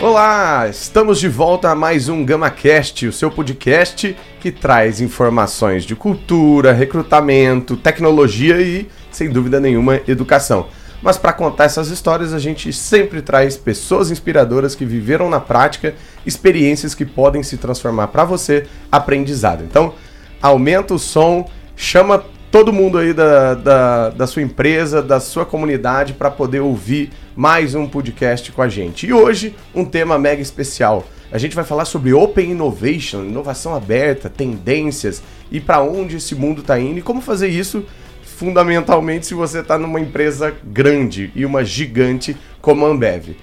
Olá, estamos de volta a mais um GamaCast, o seu podcast que traz informações de cultura, recrutamento, tecnologia e, sem dúvida nenhuma, educação. Mas para contar essas histórias, a gente sempre traz pessoas inspiradoras que viveram na prática experiências que podem se transformar para você aprendizado. Então, aumenta o som, chama todo mundo aí da, da, da sua empresa, da sua comunidade para poder ouvir mais um podcast com a gente. E hoje, um tema mega especial. A gente vai falar sobre Open Innovation, inovação aberta, tendências e para onde esse mundo está indo e como fazer isso fundamentalmente se você está numa empresa grande e uma gigante como a Ambev.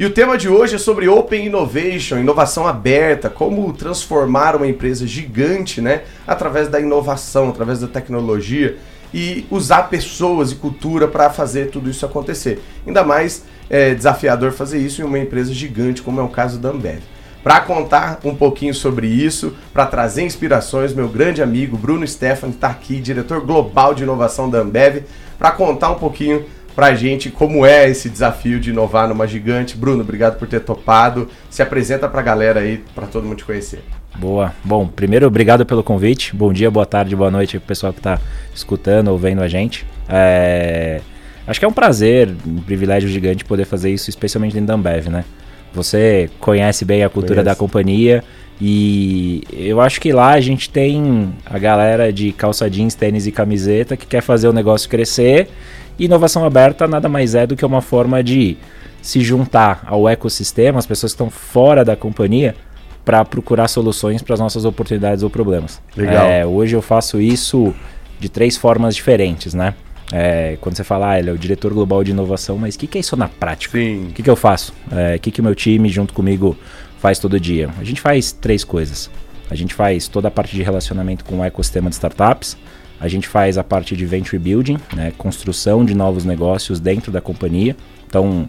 E o tema de hoje é sobre Open Innovation, inovação aberta, como transformar uma empresa gigante, né, através da inovação, através da tecnologia e usar pessoas e cultura para fazer tudo isso acontecer. Ainda mais é, desafiador fazer isso em uma empresa gigante, como é o caso da Ambev. Para contar um pouquinho sobre isso, para trazer inspirações, meu grande amigo Bruno Stefan está aqui, diretor global de inovação da Ambev, para contar um pouquinho para a gente como é esse desafio de inovar numa gigante. Bruno, obrigado por ter topado. Se apresenta para a galera aí, para todo mundo te conhecer. Boa. Bom, primeiro, obrigado pelo convite. Bom dia, boa tarde, boa noite para o pessoal que está escutando ou vendo a gente. É... Acho que é um prazer, um privilégio gigante poder fazer isso, especialmente dentro da Ambev, né? Você conhece bem a cultura Conheço. da companhia e eu acho que lá a gente tem a galera de calça jeans, tênis e camiseta que quer fazer o negócio crescer. E inovação aberta nada mais é do que uma forma de se juntar ao ecossistema, as pessoas que estão fora da companhia, para procurar soluções para as nossas oportunidades ou problemas. Legal. É, hoje eu faço isso de três formas diferentes, né? É, quando você fala, ah, ele é o diretor global de inovação, mas o que, que, é isso na prática? O que, que, eu faço? É, o que, que o meu time, junto comigo, faz todo dia? A gente faz três coisas. A gente faz toda a parte de relacionamento com o ecossistema de startups, a gente faz a parte de venture building, né, construção de novos negócios dentro da companhia. Então,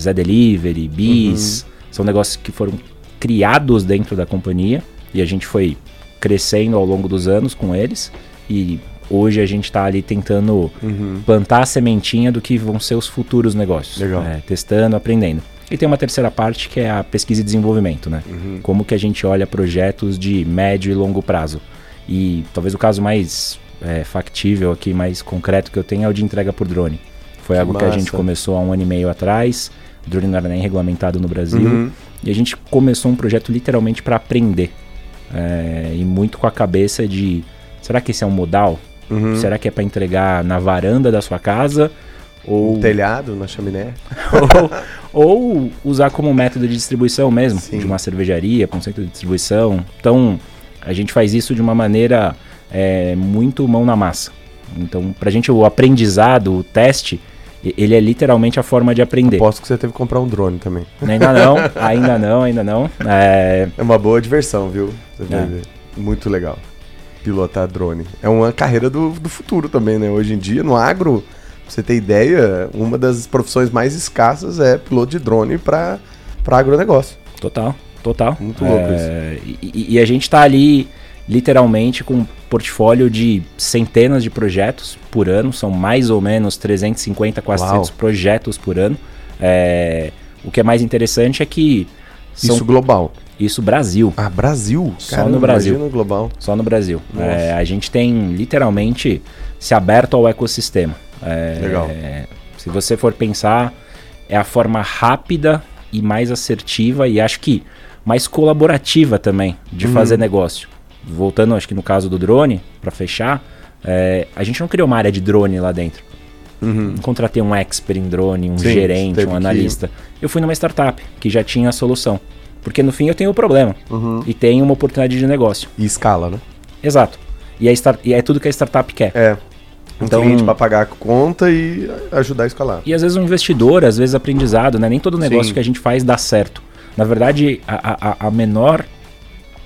Zé Delivery, Bis, uhum. são negócios que foram criados dentro da companhia e a gente foi crescendo ao longo dos anos com eles. E hoje a gente está ali tentando uhum. plantar a sementinha do que vão ser os futuros negócios. É, testando, aprendendo. E tem uma terceira parte que é a pesquisa e desenvolvimento, né? Uhum. Como que a gente olha projetos de médio e longo prazo. E talvez o caso mais é, factível aqui, mais concreto que eu tenho é o de entrega por drone. Foi que algo massa. que a gente começou há um ano e meio atrás. O drone não era nem regulamentado no Brasil. Uhum. E a gente começou um projeto literalmente para aprender. É, e muito com a cabeça de: será que esse é um modal? Uhum. Será que é para entregar na varanda da sua casa? Ou... Um telhado na chaminé? ou, ou, usar como método de distribuição mesmo, Sim. de uma cervejaria, um centro de distribuição. Então, a gente faz isso de uma maneira é, muito mão na massa. Então, para a gente, o aprendizado, o teste, ele é literalmente a forma de aprender. Aposto que você teve que comprar um drone também. Ainda não, ainda não, ainda não. É, é uma boa diversão, viu? É. Muito legal pilotar drone. É uma carreira do, do futuro também, né? Hoje em dia, no agro, pra você ter ideia, uma das profissões mais escassas é piloto de drone para agronegócio. Total, total. Muito louco é, isso. E, e, a gente tá ali literalmente com um portfólio de centenas de projetos por ano, são mais ou menos 350, 400 Uau. projetos por ano. É, o que é mais interessante é que. Isso global. Isso Brasil. Ah, Brasil? Só Caramba, no Brasil. No global. Só no Brasil. É, a gente tem literalmente se aberto ao ecossistema. É, Legal. Se você for pensar, é a forma rápida e mais assertiva e acho que mais colaborativa também de uhum. fazer negócio. Voltando, acho que no caso do drone, para fechar, é, a gente não criou uma área de drone lá dentro. Uhum. Não contratei um expert em drone, um Sim, gerente, um analista. Que... Eu fui numa startup que já tinha a solução. Porque no fim eu tenho o um problema uhum. e tenho uma oportunidade de negócio. E escala, né? Exato. E é, start, e é tudo que a startup quer. É. Um então, cliente para pagar a conta e ajudar a escalar. E às vezes um investidor, às vezes aprendizado, né? Nem todo negócio Sim. que a gente faz dá certo. Na verdade, a, a, a menor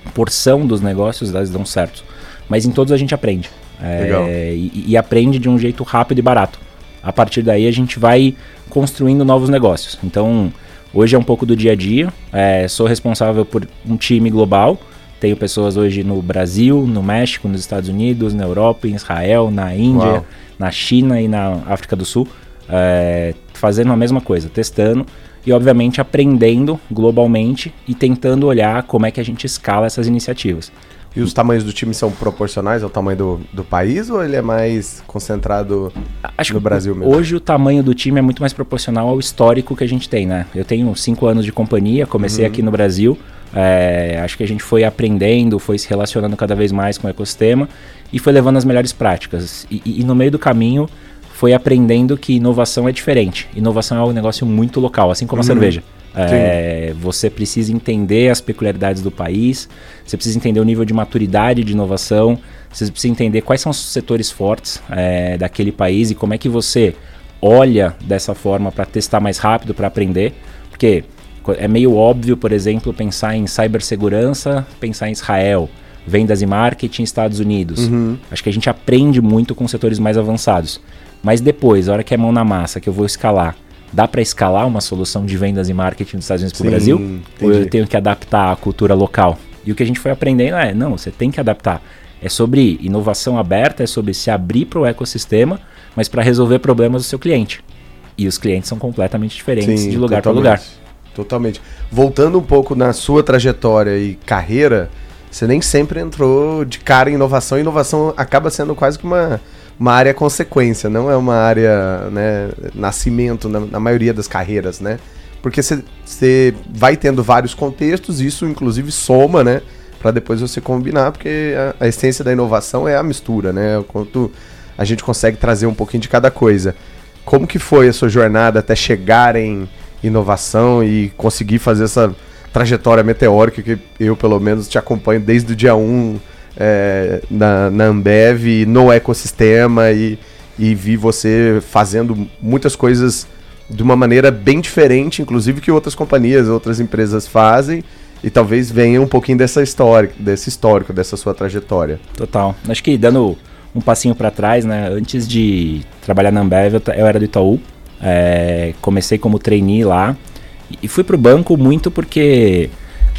porção dos negócios elas dão certo. Mas em todos a gente aprende. É, e, e, aprende de um jeito rápido e barato. A partir daí a gente vai construindo novos negócios. Então, hoje é um pouco do dia a dia. É, sou responsável por um time global. Tenho pessoas hoje no Brasil, no México, nos Estados Unidos, na Europa, em Israel, na Índia, Uau. na China e na África do Sul, é, fazendo a mesma coisa, testando e, obviamente, aprendendo globalmente e tentando olhar como é que a gente escala essas iniciativas. E os tamanhos do time são proporcionais ao tamanho do, do país ou ele é mais concentrado Acho no Brasil mesmo? Hoje o tamanho do time é muito mais proporcional ao histórico que a gente tem, né? Eu tenho cinco anos de companhia, comecei uhum. aqui no Brasil. É, acho que a gente foi aprendendo, foi se relacionando cada vez mais com o ecossistema e foi levando as melhores práticas. E, e, e no meio do caminho foi aprendendo que inovação é diferente. Inovação é um negócio muito local, assim como uhum. a cerveja. É, você precisa entender as peculiaridades do país, você precisa entender o nível de maturidade de inovação, você precisa entender quais são os setores fortes é, daquele país e como é que você olha dessa forma para testar mais rápido, para aprender. Porque é meio óbvio, por exemplo, pensar em cibersegurança, pensar em Israel, vendas e marketing Estados Unidos. Uhum. Acho que a gente aprende muito com setores mais avançados. Mas depois, a hora que é mão na massa, que eu vou escalar dá para escalar uma solução de vendas e marketing dos Estados Unidos para o Brasil? Entendi. Ou eu tenho que adaptar a cultura local? E o que a gente foi aprendendo é, não, você tem que adaptar. É sobre inovação aberta, é sobre se abrir para o ecossistema, mas para resolver problemas do seu cliente. E os clientes são completamente diferentes Sim, de lugar para lugar. Totalmente. Voltando um pouco na sua trajetória e carreira, você nem sempre entrou de cara em inovação. E inovação acaba sendo quase que uma uma área consequência, não é uma área, né, nascimento na, na maioria das carreiras, né? Porque você vai tendo vários contextos, isso inclusive soma, né? Para depois você combinar, porque a, a, essência da inovação é a mistura, né? O quanto a gente consegue trazer um pouquinho de cada coisa. Como que foi a sua jornada até chegar em inovação e conseguir fazer essa trajetória meteórica que eu, pelo menos, te acompanho desde o dia 1 é, na, na Ambev, no ecossistema e, e vi você fazendo muitas coisas de uma maneira bem diferente, inclusive que outras companhias, outras empresas fazem. E talvez venha um pouquinho dessa história, desse histórico, dessa sua trajetória. Total. Acho que dando um passinho para trás, né? Antes de trabalhar na Ambev, eu, era do Itaú. É, comecei como trainee lá. E fui pro banco muito porque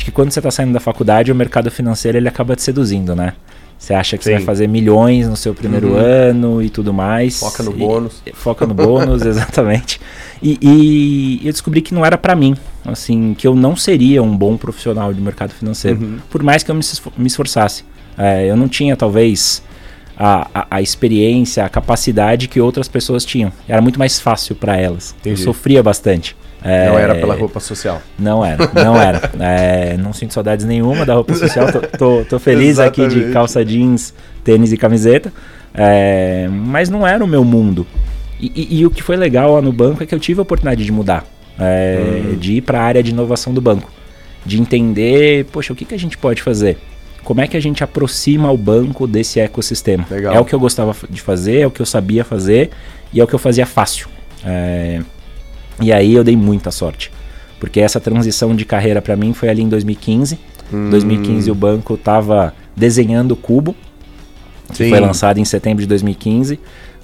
Acho que quando você está saindo da faculdade, o mercado financeiro ele acaba te seduzindo, né? Você acha que Sim. você vai fazer milhões no seu primeiro uhum. ano e tudo mais. Foca no e, bônus. Foca no bônus, exatamente. E, e, eu descobri que não era para mim, assim, que eu não seria um bom profissional de mercado financeiro, uhum. por mais que eu me esforçasse. É, eu não tinha, talvez, a, a, a, experiência, a capacidade que outras pessoas tinham. Era muito mais fácil para elas. Entendi. Eu sofria bastante. É, não era pela roupa social. Não era, não era. É, não sinto saudades nenhuma da roupa social. Tô, tô, tô feliz aqui de calça jeans, tênis e camiseta. É, mas não era o meu mundo. E, e, e, o que foi legal lá no banco é que eu tive a oportunidade de mudar. Hum. De ir para a área de inovação do banco. De entender, poxa, o que, que a gente pode fazer? Como é que a gente aproxima o banco desse ecossistema? Legal. É o que eu gostava de fazer, é o que eu sabia fazer e é o que eu fazia fácil. É, e aí eu dei muita sorte. Porque essa transição de carreira para mim foi ali em 2015. Em hum. 2015 o banco estava desenhando o Cubo, que Sim. foi lançado em setembro de 2015.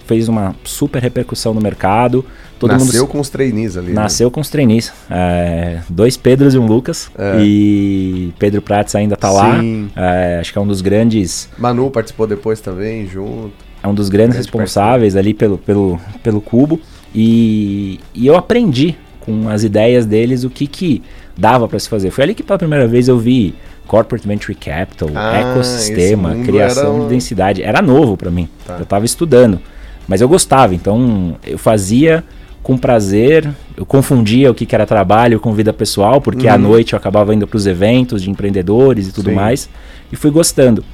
Fez uma super repercussão no mercado. Todo nasceu mundo... com os trainees ali. Né? Nasceu né? com os trainees. É, dois Pedros e um Lucas. É. E Pedro Prates ainda está lá. É, acho que é um dos grandes. Manu participou depois também, junto. É um dos grandes responsáveis ali pelo, pelo, pelo Cubo. E, e eu aprendi com as ideias deles o que, que dava para se fazer. Foi ali que pela primeira vez eu vi Corporate Venture Capital, ah, ecossistema, criação de densidade. Era novo para mim. Tá. Eu estava estudando, mas eu gostava. Então eu fazia com prazer. Eu confundia o que, que era trabalho com vida pessoal, porque uhum. à noite eu acabava indo para os eventos de empreendedores e tudo Sim. mais. E fui gostando.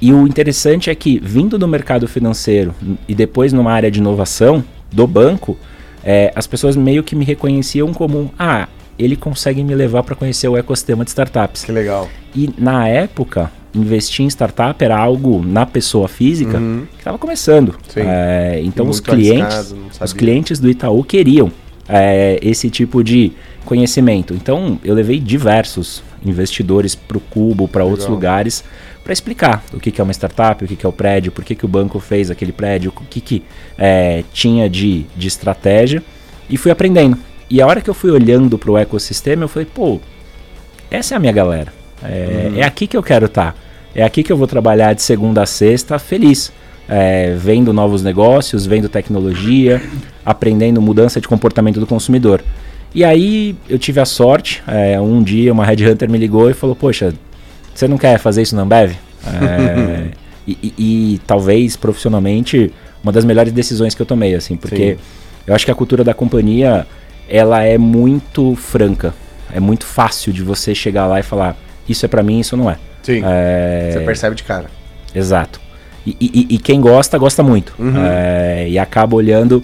E o interessante é que, vindo do mercado financeiro e depois numa área de inovação, do banco, é, as pessoas meio que me reconheciam como, ah, ele consegue me levar para conhecer o ecossistema de startups. Que legal. E na época, investir em startup era algo na pessoa física uhum. que estava começando. É, então os clientes, os clientes do Itaú queriam é, esse tipo de conhecimento. Então eu levei diversos investidores para o Cubo, para outros lugares, para explicar o que, que, é uma startup, o que, que é o prédio, por que, que o banco fez aquele prédio, o que, que é, tinha de, de estratégia e fui aprendendo. E a hora que eu fui olhando para o ecossistema, eu falei, pô, essa é a minha galera. É, uhum. é aqui que eu quero estar. Tá. É aqui que eu vou trabalhar de segunda a sexta feliz. É, vendo novos negócios, vendo tecnologia, aprendendo mudança de comportamento do consumidor. E aí eu tive a sorte, é, um dia uma headhunter me ligou e falou, poxa, você não quer fazer isso na Ambev? É, e, e, e, talvez profissionalmente uma das melhores decisões que eu tomei, assim, porque Sim. eu acho que a cultura da companhia ela é muito franca, é muito fácil de você chegar lá e falar isso é para mim, isso não é. Sim. É... Você percebe de cara. Exato. E, e, e quem gosta, gosta muito. Uhum. É... E acaba olhando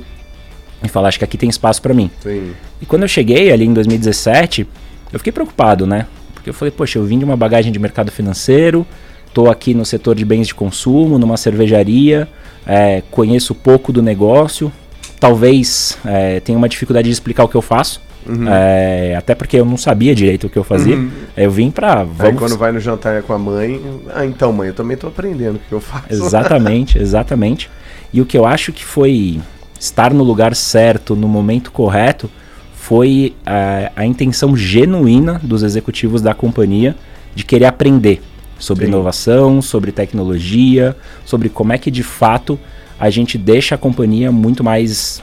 e fala, acho que aqui tem espaço para mim. Sim. E quando eu cheguei ali em 2017, eu fiquei preocupado, né? Porque eu falei, poxa, eu vim de uma bagagem de mercado financeiro, tô aqui no setor de bens de consumo, numa cervejaria, é, conheço pouco do negócio, talvez é, tenha uma dificuldade de explicar o que eu faço. Uhum. É, até porque eu não sabia direito o que eu fazia. Uhum. Eu vim pra. Vamos... Aí quando vai no jantar com a mãe. Ah, então, mãe, eu também tô aprendendo o que eu faço. Exatamente, exatamente. E o que eu acho que foi estar no lugar certo, no momento correto, foi a, a intenção genuína dos executivos da companhia de querer aprender sobre Sim. inovação, sobre tecnologia, sobre como é que de fato a gente deixa a companhia muito mais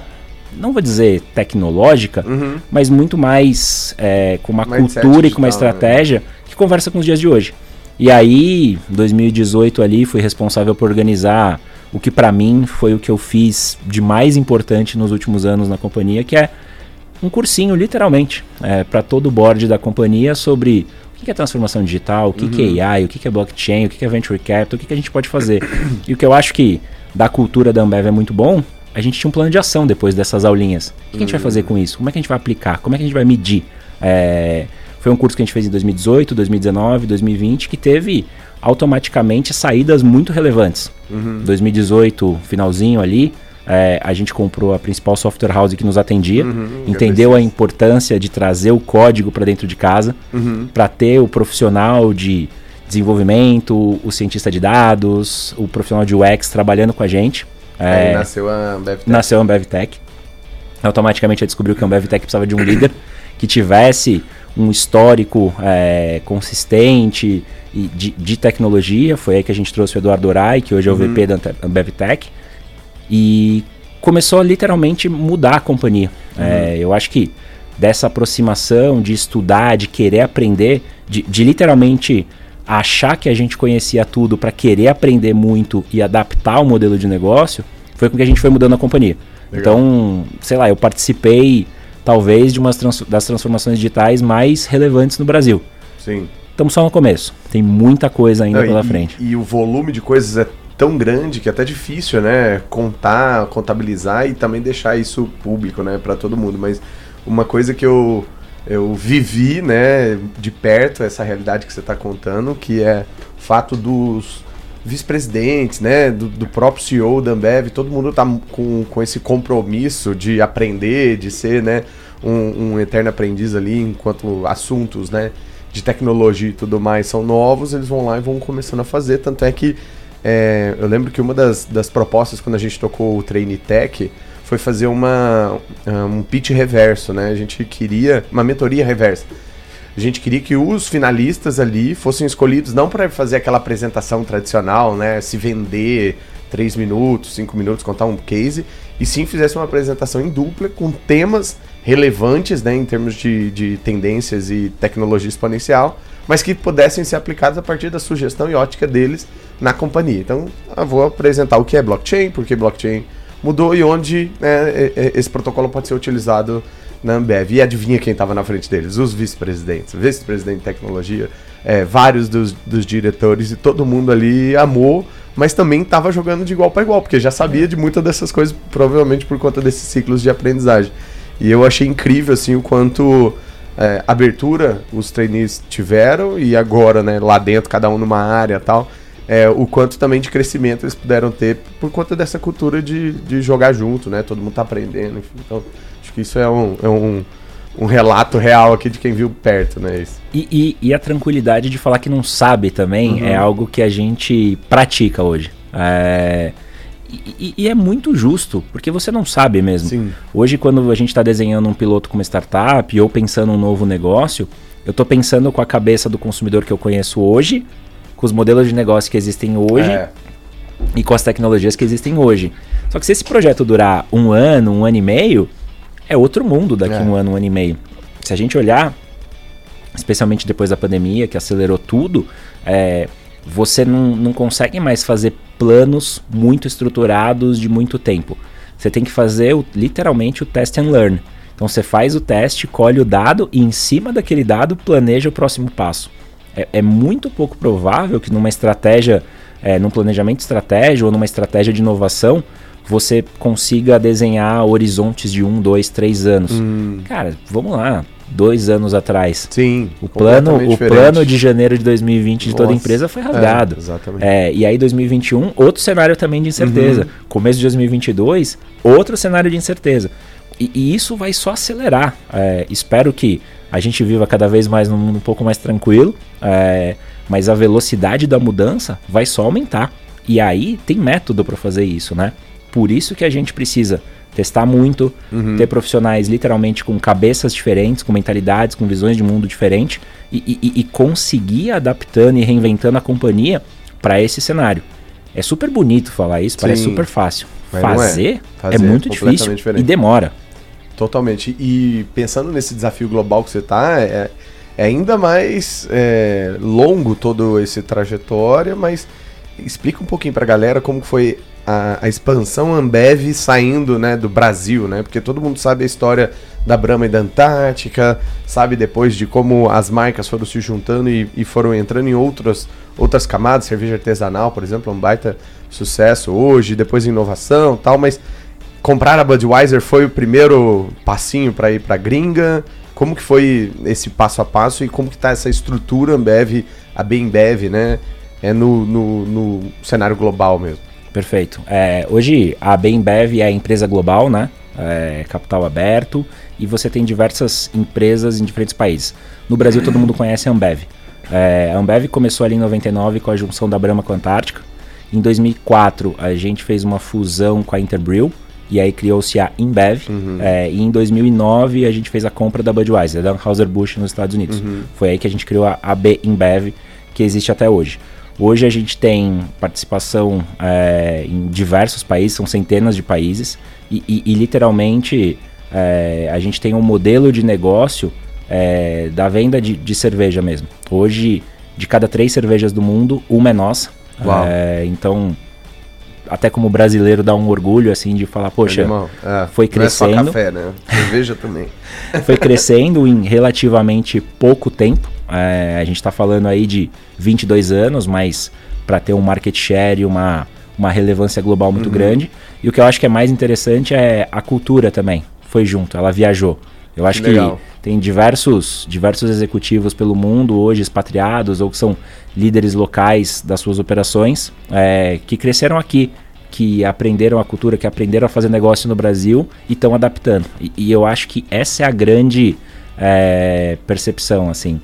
não vou dizer tecnológica, uhum. mas muito mais é, com uma Mindset cultura e com uma né? estratégia né? que conversa com os dias de hoje. E aí, 2018 ali, fui responsável por organizar o que para mim foi o que eu fiz de mais importante nos últimos anos na companhia, que é um cursinho, literalmente, é, para todo o board da companhia sobre o que é transformação digital, o que, uhum. que é AI, o que é blockchain, o que é venture capital, o que a gente pode fazer. e o que eu acho que da cultura da Ambev é muito bom, a gente tinha um plano de ação depois dessas aulinhas. O que, uhum. a gente vai fazer com isso? Como é que a gente vai aplicar? Como é que a gente vai medir? É, foi um curso que a gente fez em 2018, 2019, 2020, que teve automaticamente saídas muito relevantes. Uhum. 2018, finalzinho ali, é, a gente comprou a principal software house que nos atendia, uhum, entendeu a importância de trazer o código para dentro de casa, uhum. para ter o profissional de desenvolvimento, o cientista de dados, o profissional de UX trabalhando com a gente. É, nasceu a AmbevTech. Nasceu a AmbevTech. Automaticamente a descobriu que a AmbevTech precisava de um líder que tivesse um histórico é, consistente de, de, tecnologia. Foi aí que a gente trouxe o Eduardo Orai, que hoje é o uhum. VP da AmbevTech. E começou a literalmente mudar a companhia. Uhum. É, eu acho que dessa aproximação, de estudar, de querer aprender, de, de literalmente achar que a gente conhecia tudo para querer aprender muito e adaptar o modelo de negócio, foi com que a gente foi mudando a companhia. Legal. Então, sei lá, eu participei talvez de uma trans das transformações digitais mais relevantes no Brasil. Sim. Estamos só no começo. Tem muita coisa ainda Não, pela e, frente. E o volume de coisas é tão grande que é até difícil, né, contar, contabilizar e também deixar isso público, né, para todo mundo. Mas uma coisa que eu eu vivi, né, de perto essa realidade que você está contando, que é o fato dos vice-presidentes, né, do, do, próprio CEO da Ambev, todo mundo tá com, com esse compromisso de aprender, de ser, né, um, um eterno aprendiz ali, enquanto assuntos, né, de tecnologia e tudo mais são novos, eles vão lá e vão começando a fazer, tanto é que é, eu lembro que uma das, das propostas quando a gente tocou o Trainee Tech foi fazer uma, um pitch reverso, né? A gente queria uma mentoria reversa. A gente queria que os finalistas ali fossem escolhidos não para fazer aquela apresentação tradicional, né? Se vender três minutos, cinco minutos, contar um case, e sim fizesse uma apresentação em dupla com temas relevantes, né, em termos de, de tendências e tecnologia exponencial, mas que pudessem ser aplicados a partir da sugestão e ótica deles na companhia. Então, vou apresentar o que é blockchain, porque blockchain mudou e onde né, esse protocolo pode ser utilizado na Ambev. E adivinha quem estava na frente deles? Os vice-presidentes, vice-presidente de tecnologia, é, vários dos, dos diretores e todo mundo ali amou, mas também estava jogando de igual para igual, porque já sabia de muitas dessas coisas, provavelmente por conta desses ciclos de aprendizagem. E eu achei incrível assim o quanto é, abertura os trainees tiveram e agora, né, lá dentro, cada um numa área tal, é, o quanto também de crescimento eles puderam ter por conta dessa cultura de, de jogar junto, né? Todo mundo tá aprendendo, enfim. Então, acho que isso é um, é um, um relato real aqui de quem viu perto, né? Isso. E, e, e a tranquilidade de falar que não sabe também uhum. é algo que a gente pratica hoje. É... E, e, é muito justo, porque você não sabe mesmo. Sim. Hoje, quando a gente está desenhando um piloto com uma startup ou pensando um novo negócio, eu estou pensando com a cabeça do consumidor que eu conheço hoje, com os modelos de negócio que existem hoje é. e com as tecnologias que existem hoje. Só que se esse projeto durar um ano, um ano e meio, é outro mundo daqui a é. um ano, um ano e meio. Se a gente olhar, especialmente depois da pandemia, que acelerou tudo, é, você não, não consegue mais fazer planos muito estruturados de muito tempo. Você tem que fazer o, literalmente o test and learn. Então você faz o teste, colhe o dado e em cima daquele dado planeja o próximo passo. É, é muito pouco provável que numa estratégia, é, num planejamento estratégico ou numa estratégia de inovação, você consiga desenhar horizontes de um, dois, três anos. Hum. Cara, vamos lá dois anos atrás. Sim. O plano, o plano de janeiro de 2020 de Nossa, toda a empresa foi rasgado. É, exatamente. É, e aí 2021, outro cenário também de incerteza. Uhum. Começo de 2022, outro cenário de incerteza. E, e isso vai só acelerar. É, espero que a gente viva cada vez mais num mundo um pouco mais tranquilo, é, mas a velocidade da mudança vai só aumentar. E aí tem método para fazer isso, né? Por isso que a gente precisa testar muito, uhum. ter profissionais literalmente com cabeças diferentes, com mentalidades, com visões de mundo diferentes e, e, e conseguir adaptando e reinventando a companhia para esse cenário. É super bonito falar isso, Sim. parece super fácil. Fazer é. Fazer, é. muito difícil diferente. e demora. Totalmente. E pensando nesse desafio global que você está, é, é, ainda mais é, longo todo esse trajetória, mas explica um pouquinho para a galera como foi a, a, expansão Ambev saindo né, do Brasil, né? Porque todo mundo sabe a história da Brahma e da Antártica, sabe depois de como as marcas foram se juntando e, e foram entrando em outras, outras camadas, cerveja artesanal, por exemplo, é um baita sucesso hoje, depois inovação tal, mas comprar a Budweiser foi o primeiro passinho para ir para gringa. Como que foi esse passo a passo e como que tá essa estrutura Ambev, a Bembev, né? É no, no, no cenário global mesmo. Perfeito. É, hoje a Bembev é a empresa global, né? É, capital aberto e você tem diversas empresas em diferentes países. No Brasil todo mundo conhece a Ambev. É, a Ambev começou ali em 99 com a junção da Brahma com a Antártica. Em 2004 a gente fez uma fusão com a Interbrew e aí criou-se a Inbev. Uhum. É, e em 2009 a gente fez a compra da Budweiser, da Anheuser-Busch nos Estados Unidos. Uhum. Foi aí que a gente criou a AB Inbev, que existe até hoje. Hoje a gente tem participação é, em diversos países, são centenas de países, e, e, e literalmente é, a gente tem um modelo de negócio é, da venda de, de, cerveja mesmo. Hoje, de cada três cervejas do mundo, uma é nossa. É, então, até como brasileiro, dá um orgulho assim de falar, poxa, é, foi crescendo. Não é só café, né? Cerveja também. foi crescendo em relativamente pouco tempo. É, a gente está falando aí de 22 anos, mas para ter um market share e uma, uma relevância global muito uhum. grande. E o que eu acho que é mais interessante é a cultura também. Foi junto, ela viajou. Eu acho que, que tem diversos, diversos executivos pelo mundo hoje expatriados ou que são líderes locais das suas operações é, que cresceram aqui, que aprenderam a cultura, que aprenderam a fazer negócio no Brasil e estão adaptando. E, e, eu acho que essa é a grande é, percepção, assim.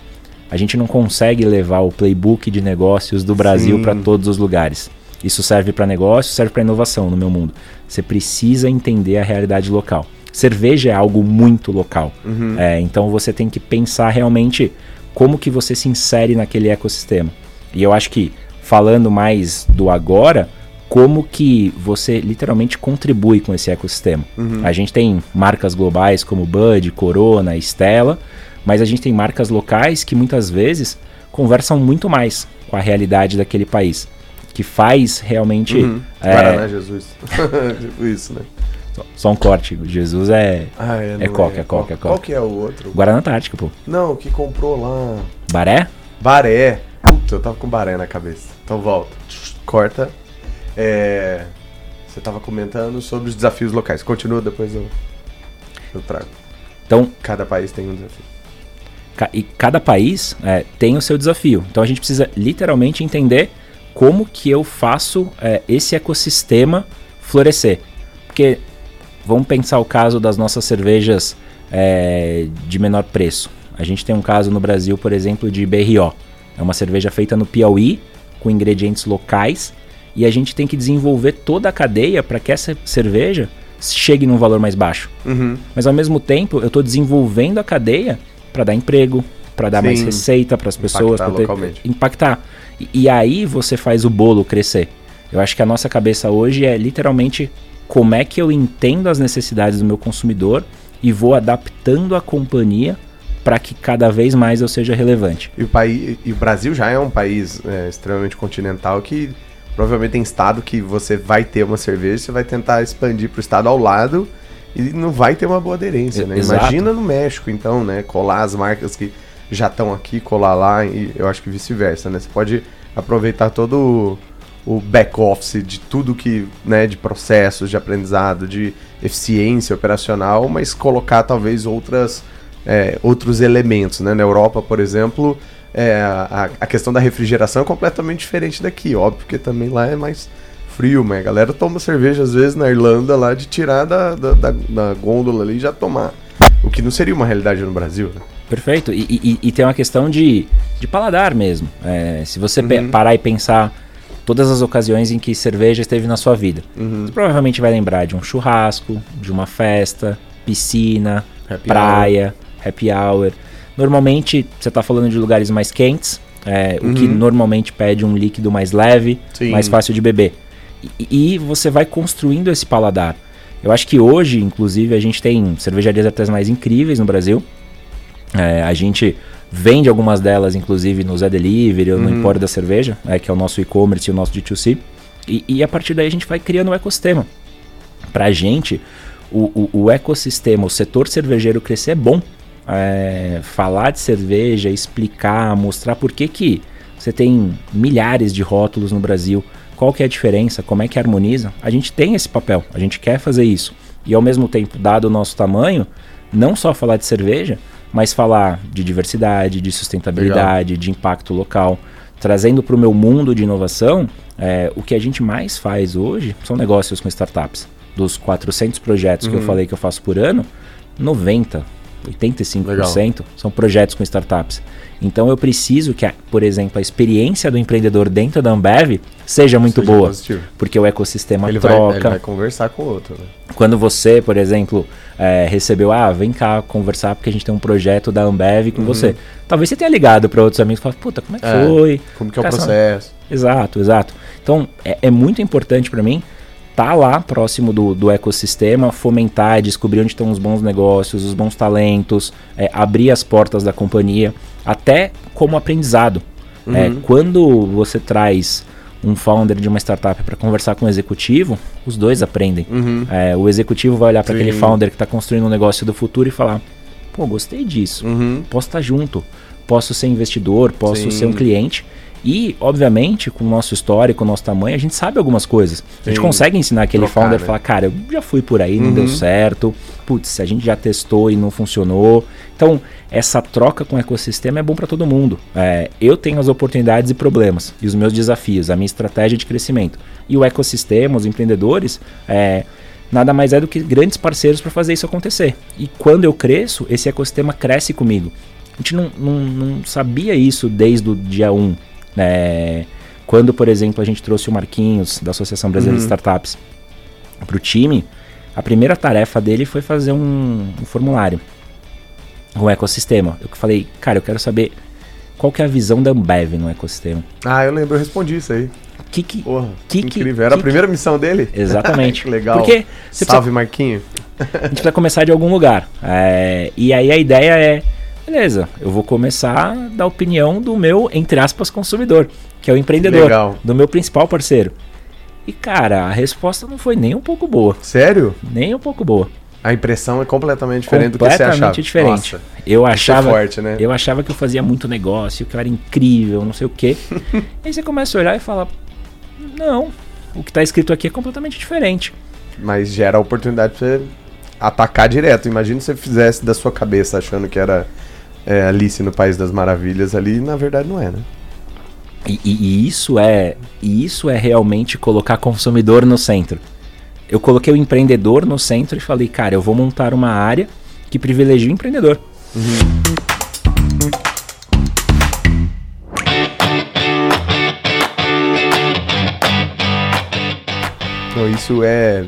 A gente não consegue levar o playbook de negócios do Brasil para todos os lugares. Isso serve para negócio, serve para inovação no meu mundo. Você precisa entender a realidade local. Cerveja é algo muito local. Uhum. É, então você tem que pensar realmente como que você se insere naquele ecossistema. E eu acho que falando mais do agora, como que você literalmente contribui com esse ecossistema. Uhum. A gente tem marcas globais como Bud, Corona, Stella, mas a gente tem marcas locais que muitas vezes conversam muito mais com a realidade daquele país. Que faz realmente. Uhum. É... Guaraná Jesus. tipo isso, né? Só, um corte. Jesus é. Ah, é, é coca, é, é coca, é coca. Qual que é o outro? Guaraná Antártica, pô. Não, que comprou lá. Baré? Baré. Puta, eu tava com baré na cabeça. Então volta. Corta. É. Você tava comentando sobre os desafios locais. Continua, depois eu, eu trago. Então. Cada país tem um desafio. e cada país é, tem o seu desafio. Então a gente precisa literalmente entender como que eu faço é, esse ecossistema florescer. Porque vamos pensar o caso das nossas cervejas é, de menor preço. A gente tem um caso no Brasil, por exemplo, de BRO. É uma cerveja feita no Piauí, com ingredientes locais, e a gente tem que desenvolver toda a cadeia para que essa cerveja chegue num valor mais baixo. Uhum. Mas ao mesmo tempo, eu estou desenvolvendo a cadeia para dar emprego, para dar Sim. mais receita para as pessoas, para impactar. E, e aí você faz o bolo crescer. Eu acho que a nossa cabeça hoje é literalmente como é que eu entendo as necessidades do meu consumidor e vou adaptando a companhia para que cada vez mais eu seja relevante. E o, país, e o Brasil já é um país é, extremamente continental que provavelmente tem estado que você vai ter uma cerveja, você vai tentar expandir para o estado ao lado e não vai ter uma boa aderência, né? Imagina no México, então, né? Colar as marcas que já estão aqui, colar lá e eu acho que vice-versa, né? Você pode aproveitar todo o back-office de tudo que, né, de processos, de aprendizado, de eficiência operacional, mas colocar talvez outras, é, outros elementos, né? Na Europa, por exemplo, é, a, a questão da refrigeração é completamente diferente daqui, óbvio, porque também lá é mais frio, mas a galera toma cerveja às vezes na Irlanda lá de tirar da, da, da, da gôndola ali e já tomar. O que não seria uma realidade no Brasil, né? Perfeito. E, e, e, tem uma questão de, de paladar mesmo. É, se você uhum. parar e pensar todas as ocasiões em que cerveja esteve na sua vida, uhum. você provavelmente vai lembrar de um churrasco, de uma festa, piscina, happy praia, hour. happy hour. Normalmente você está falando de lugares mais quentes, é, uhum. o que uhum. normalmente pede um líquido mais leve, Sim. mais fácil de beber. E, e, você vai construindo esse paladar. Eu acho que hoje, inclusive, a gente tem cervejarias artesanais incríveis no Brasil. É, a gente vende algumas delas, inclusive, no Zé Delivery ou no uhum. Empório da Cerveja, é, que é o nosso e-commerce e o nosso D2C. E, e, a partir daí a gente vai criando um ecossistema. Pra gente, o, o, o ecossistema, o setor cervejeiro crescer é bom é, falar de cerveja, explicar, mostrar por que, que você tem milhares de rótulos no Brasil, qual que é a diferença, como é que harmoniza, a gente tem esse papel, a gente quer fazer isso. E ao mesmo tempo, dado o nosso tamanho, não só falar de cerveja, mas falar de diversidade, de sustentabilidade, Legal. de impacto local. Trazendo para o meu mundo de inovação, é, o que a gente mais faz hoje são negócios com startups. Dos 400 projetos uhum. que eu uhum. falei que eu faço por ano, 90 85% Legal. são projetos com startups. Então eu preciso que, por exemplo, a experiência do empreendedor dentro da Ambev seja muito seja boa, positivo. porque o ecossistema ele troca. Vai, ele vai conversar com o outro. Né? Quando você, por exemplo, é, recebeu, ah, vem cá conversar porque a gente tem um projeto da Ambev com uhum. você. Talvez você tenha ligado para outros amigos e falado, puta, como é que é, foi? Como que é o processo? Exato, exato. Então é, é muito importante para mim tá lá próximo do, do ecossistema, fomentar, descobrir onde estão os bons negócios, os bons talentos, é, abrir as portas da companhia, até como aprendizado. Uhum. É, quando você traz um founder de uma startup para conversar com o executivo, os dois aprendem. Uhum. É, o executivo vai olhar para aquele founder que está construindo um negócio do futuro e falar: pô, gostei disso, uhum. posso estar tá junto, posso ser investidor, posso Sim. ser um cliente. E, obviamente, com o nosso histórico, o nosso tamanho, a gente sabe algumas coisas. Sim. A gente consegue ensinar aquele Trocar, founder a né? falar, cara, eu já fui por aí, não uhum. deu certo. Putz, a gente já testou e não funcionou. Então, essa troca com o ecossistema é bom para todo mundo. É, eu tenho as oportunidades e problemas, e os meus desafios, a minha estratégia de crescimento. E o ecossistema, os empreendedores, é, nada mais é do que grandes parceiros para fazer isso acontecer. E quando eu cresço, esse ecossistema cresce comigo. A gente não, não, não sabia isso desde o dia 1. É, quando, por exemplo, a gente trouxe o Marquinhos, da Associação Brasileira uhum. de Startups, para o time, a primeira tarefa dele foi fazer um, um formulário, um ecossistema. Eu falei, cara, eu quero saber qual que é a visão da Ambev no ecossistema. Ah, eu lembro, eu respondi isso aí. Que, que, Porra, que, incrível. Era que, a primeira missão dele? Exatamente. legal. Porque Salve, precisa, Marquinho. a gente vai começar de algum lugar. É, e aí a ideia é Beleza, eu vou começar da opinião do meu, entre aspas, consumidor, que é o empreendedor, Legal. do meu principal parceiro. E cara, a resposta não foi nem um pouco boa. Sério? Nem um pouco boa. A impressão é completamente diferente do que você achava. Completamente diferente. Nossa, eu achava, é forte, né? eu achava que eu fazia muito negócio, que eu era incrível, não sei o quê. Aí você começa a olhar e fala: "Não, o que está escrito aqui é completamente diferente". Mas gera a oportunidade para você atacar direto. Imagina se você fizesse da sua cabeça achando que era é, Alice no País das Maravilhas ali, na verdade não é, né? E, e, e, isso é e isso é realmente colocar consumidor no centro. Eu coloquei o empreendedor no centro e falei, cara, eu vou montar uma área que privilegia o empreendedor. Uhum. Então, isso é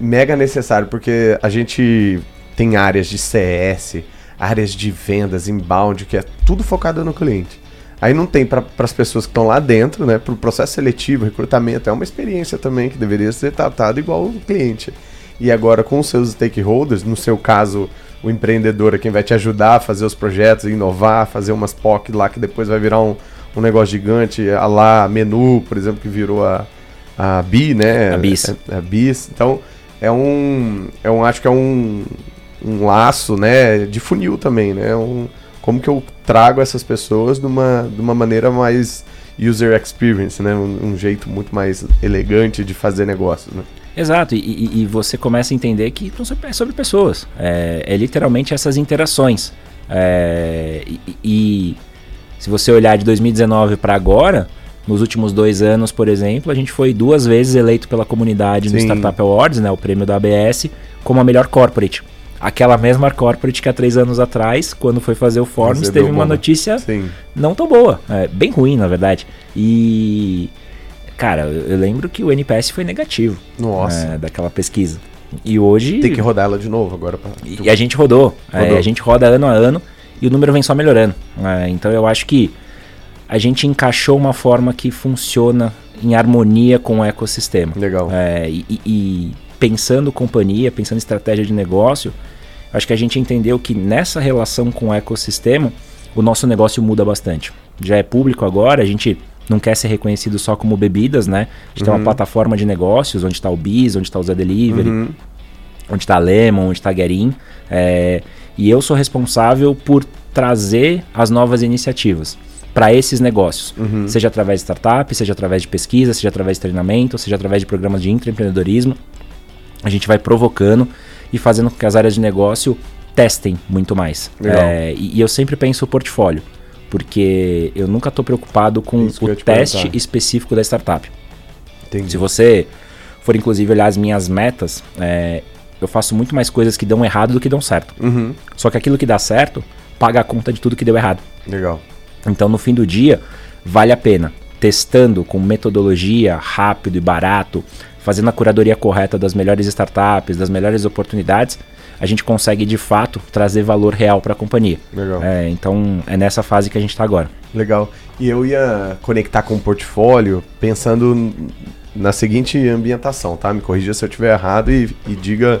mega necessário porque a gente tem áreas de CS, áreas de vendas, inbound, que é tudo focado no cliente. Aí não tem para as pessoas que estão lá dentro, né? Para o processo seletivo, recrutamento, é uma experiência também que deveria ser tratada igual o cliente. E agora com os seus stakeholders, no seu caso, o empreendedor é quem vai te ajudar a fazer os projetos, inovar, fazer umas POC lá que depois vai virar um, um negócio gigante, a lá menu, por exemplo, que virou a, a BI, né? A BIS. A, a BIS. Então, é um, é um acho que é um, um laço, né, de funil também, né? Um, como que eu trago essas pessoas de uma, de uma maneira mais user experience, né? Um, um jeito muito mais elegante de fazer negócios, né? Exato, e, e, você começa a entender que é sobre pessoas. É, é literalmente essas interações. É, e, e, se você olhar de 2019 para agora, nos últimos dois anos, por exemplo, a gente foi duas vezes eleito pela comunidade Sim. no Startup Awards, né, o prêmio da ABS, como a melhor corporate aquela mesma corporate que há três anos atrás, quando foi fazer o Forms, teve uma notícia Sim. não tão boa, é, bem ruim, na verdade. E, cara, eu lembro que o NPS foi negativo. Nossa. É, daquela pesquisa. E hoje. Tem que rodar ela de novo agora. Pra... E a gente rodou. É, rodou. É, a gente roda ano a ano e o número vem só melhorando. É, então eu acho que a gente encaixou uma forma que funciona em harmonia com o ecossistema. Legal. É, e, e pensando companhia, pensando estratégia de negócio, acho que a gente entendeu que nessa relação com o ecossistema, o nosso negócio muda bastante. Já é público agora, a gente não quer ser reconhecido só como bebidas, né? A gente uhum. tem uma uhum. plataforma de negócios, onde está o Biz, onde está o Zé Delivery, uhum. onde está a Lemon, onde está a Guerin. É, e eu sou responsável por trazer as novas iniciativas para esses negócios, uhum. seja através de startup, seja através de pesquisa, seja através de treinamento, seja através de programas de intraempreendedorismo a gente vai provocando e fazendo com que as áreas de negócio testem muito mais. É, e, e, eu sempre penso o portfólio, porque eu nunca estou preocupado com o teste perguntar. específico da startup. Entendi. Se você for inclusive olhar as minhas metas, é, eu faço muito mais coisas que dão errado do que dão certo. Uhum. Só que aquilo que dá certo paga a conta de tudo que deu errado. Legal. Então no fim do dia vale a pena testando com metodologia rápido e barato, fazendo a curadoria correta das melhores startups, das melhores oportunidades, a gente consegue de fato trazer valor real para a companhia. Legal. É, então é nessa fase que a gente está agora. Legal. E eu ia conectar com o portfólio pensando na seguinte ambientação, tá? Me corrija se eu estiver errado e, e diga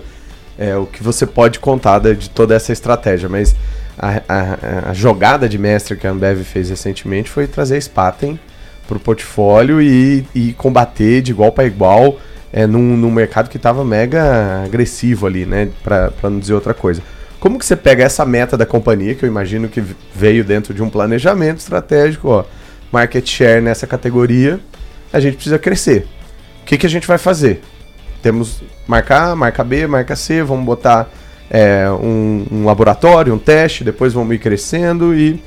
é, o que você pode contar de toda essa estratégia. Mas a, a, a, jogada de mestre que a Ambev fez recentemente foi trazer a Spaten para o portfólio e, e combater de igual para igual é, num, num mercado que estava mega agressivo ali, né? Para não dizer outra coisa. Como que você pega essa meta da companhia, que eu imagino que veio dentro de um planejamento estratégico, ó, market share nessa categoria, a gente precisa crescer. O que, que a gente vai fazer? Temos marca A, marca B, marca C, vamos botar é, um, um, laboratório, um teste, depois vamos ir crescendo e,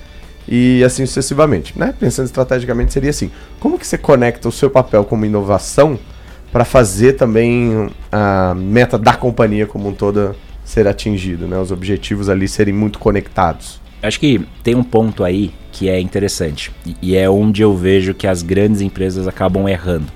e assim sucessivamente. Né? Pensando estrategicamente, seria assim. Como que você conecta o seu papel como inovação para fazer também a meta da companhia como um toda ser atingido, né? Os objetivos ali serem muito conectados. Acho que tem um ponto aí que é interessante e é onde eu vejo que as grandes empresas acabam errando.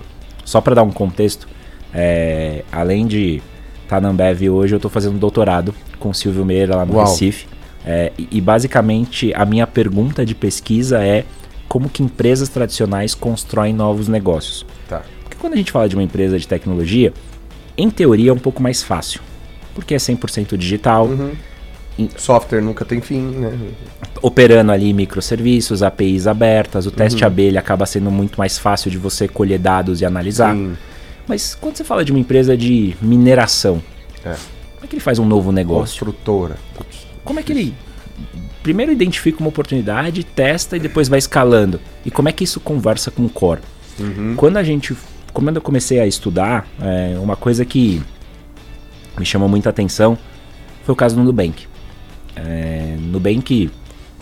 Só para dar um contexto, é, além de estar tá na Ambev hoje, eu estou fazendo doutorado com o Silvio Meira lá no Uau. Recife. É, e basicamente a minha pergunta de pesquisa é como que empresas tradicionais constroem novos negócios. Tá quando a gente fala de uma empresa de tecnologia, em teoria é um pouco mais fácil, porque é 100% digital. Uhum. Software nunca tem fim, né? Operando ali microserviços, APIs abertas, o teste uhum. abelha acaba sendo muito mais fácil de você colher dados e analisar. Sim. Mas quando você fala de uma empresa de mineração, é. como é que ele faz um novo negócio? Construtora. Como é que ele primeiro identifica uma oportunidade, testa e depois vai escalando? E como é que isso conversa com o core? Uhum. Quando a gente quando eu comecei a estudar, é, uma coisa que me chamou muita atenção foi o caso do Nubank. É, Nubank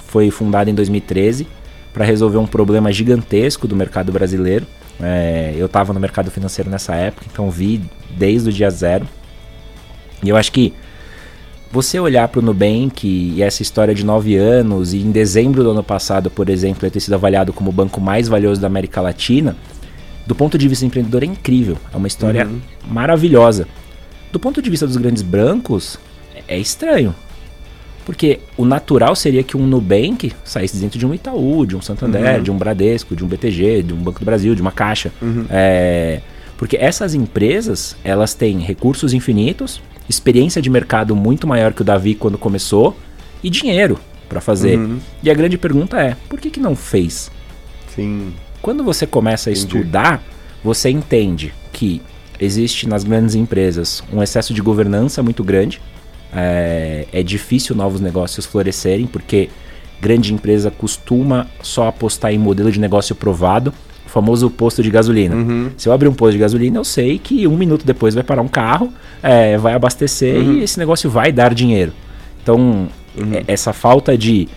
foi fundada em 2013 para resolver um problema gigantesco do mercado brasileiro. É, eu estava no mercado financeiro nessa época, então vi desde o dia zero. E eu acho que você olhar para o Nubank e essa história de nove anos, e em dezembro do ano passado, por exemplo, ter sido avaliado como o banco mais valioso da América Latina, do ponto de vista empreendedor é incrível. É uma história uhum. maravilhosa. Do ponto de vista dos grandes brancos, é estranho. Porque o natural seria que um Nubank saísse dentro de um Itaú, de um Santander, uhum. de um Bradesco, de um BTG, de um Banco do Brasil, de uma Caixa. Uhum. É, porque essas empresas, elas têm recursos infinitos, experiência de mercado muito maior que o Davi quando começou e dinheiro para fazer. Uhum. E a grande pergunta é, por que, que não fez? Sim. Quando você começa a Entendi. estudar, você entende que existe nas grandes empresas um excesso de governança muito grande. É, é difícil novos negócios florescerem, porque grande empresa costuma só apostar em modelo de negócio provado famoso posto de gasolina. Uhum. Se eu abrir um posto de gasolina, eu sei que um minuto depois vai parar um carro, é, vai abastecer uhum. e esse negócio vai dar dinheiro. Então, uhum. É, essa falta de.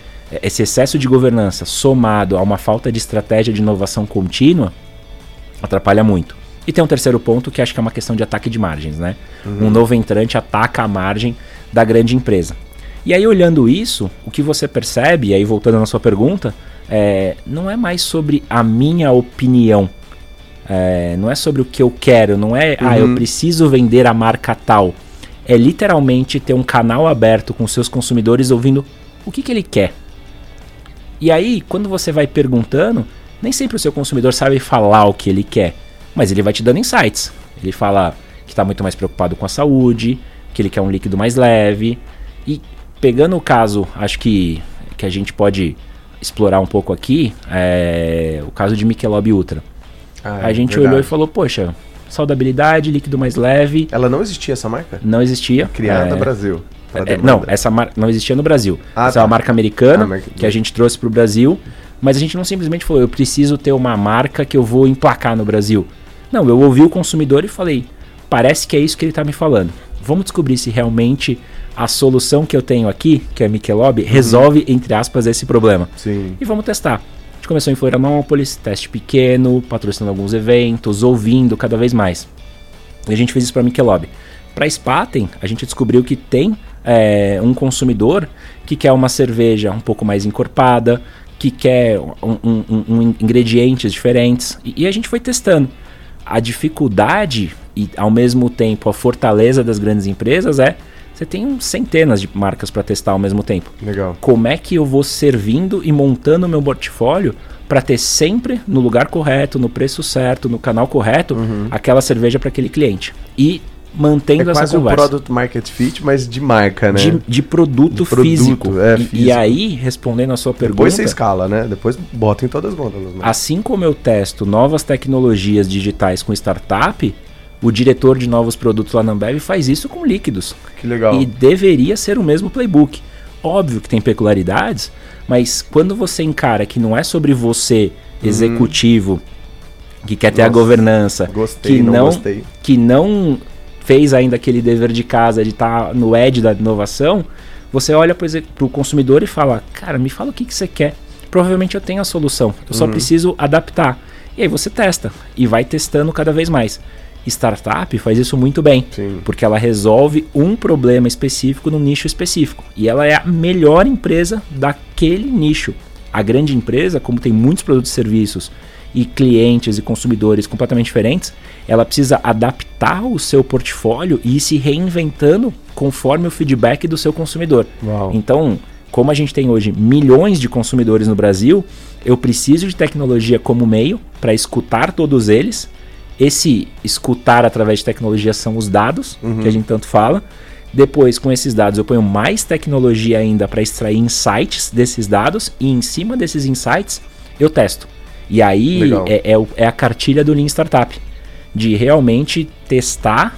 Esse excesso de governança somado a uma falta de estratégia de inovação contínua atrapalha muito. E tem um terceiro ponto que acho que é uma questão de ataque de margens, né? Uhum. Um novo entrante ataca a margem da grande empresa. E aí, olhando isso, o que você percebe, e aí voltando na sua pergunta, é, não é mais sobre a minha opinião. É, não é sobre o que eu quero, não é, uhum. ah, eu uhum. preciso vender a marca tal. É literalmente ter um canal aberto com seus consumidores ouvindo o que, que ele quer. E aí, quando você vai perguntando, nem sempre o seu consumidor sabe falar o que ele quer, mas ele vai te dando insights. Ele fala que está muito mais preocupado com a saúde, que ele quer um líquido mais leve. E pegando o caso, acho que, que a gente pode explorar um pouco aqui é o caso de Michelob Ultra. Ah, a gente verdade. olhou e falou, poxa, saudabilidade, líquido mais leve. Ela não existia essa marca? Não existia. Criada no é, Brasil. É, não, essa marca não existia no Brasil. Ah, essa tá. é uma marca americana ah, que a gente trouxe para o Brasil, mas a gente não simplesmente falou, eu preciso ter uma marca que eu vou emplacar no Brasil. Não, eu ouvi o consumidor e falei, parece que é isso que ele está me falando. Vamos descobrir se realmente a solução que eu tenho aqui, que é a Michelob, uhum. resolve, entre aspas, esse problema. Sim. E vamos testar. A gente começou em Florianópolis, teste pequeno, patrocinando alguns eventos, ouvindo cada vez mais. E a gente fez isso para a Michelob. Para Spaten, a gente descobriu que tem é, um consumidor que quer uma cerveja um pouco mais encorpada, que quer um, um, um, ingredientes diferentes. E, e a gente foi testando. A dificuldade e, ao mesmo tempo, a fortaleza das grandes empresas é você tem centenas de marcas para testar ao mesmo tempo. Legal. Como é que eu vou servindo e montando o meu portfólio para ter sempre no lugar correto, no preço certo, no canal correto, uhum. aquela cerveja para aquele cliente. E mantendo é essa quase conversa. um product market fit, mas de marca, né? De, de produto, de físico. Produto, é, físico. E, e, aí, respondendo a sua pergunta... Depois você escala, né? Depois bota em todas as gôndolas. Né? Assim como eu testo novas tecnologias digitais com startup, o diretor de novos produtos lá na Ambev faz isso com líquidos. Que legal. E deveria ser o mesmo playbook. Óbvio que tem peculiaridades, mas quando você encara que não é sobre você, uhum. executivo, hum. que quer ter Nossa, a governança, gostei, que não, não gostei. que não fez ainda aquele dever de casa de estar tá no edge da inovação, você olha para o consumidor e fala: Cara, me fala o que, que você quer. Provavelmente eu tenho a solução, eu só uhum. preciso adaptar. E aí você testa e vai testando cada vez mais startup faz isso muito bem, Sim. porque ela resolve um problema específico num nicho específico e ela é a melhor empresa daquele nicho. A grande empresa, como tem muitos produtos e serviços e clientes e consumidores completamente diferentes, ela precisa adaptar o seu portfólio e ir se reinventando conforme o feedback do seu consumidor. Uau. Então, como a gente tem hoje milhões de consumidores no Brasil, eu preciso de tecnologia como meio para escutar todos eles esse escutar através de tecnologia são os dados, uhum. que a gente tanto fala. Depois, com esses dados, eu ponho mais tecnologia ainda para extrair insights desses dados e em cima desses insights eu testo. E aí é, é, é, a cartilha do Lean Startup. De realmente testar,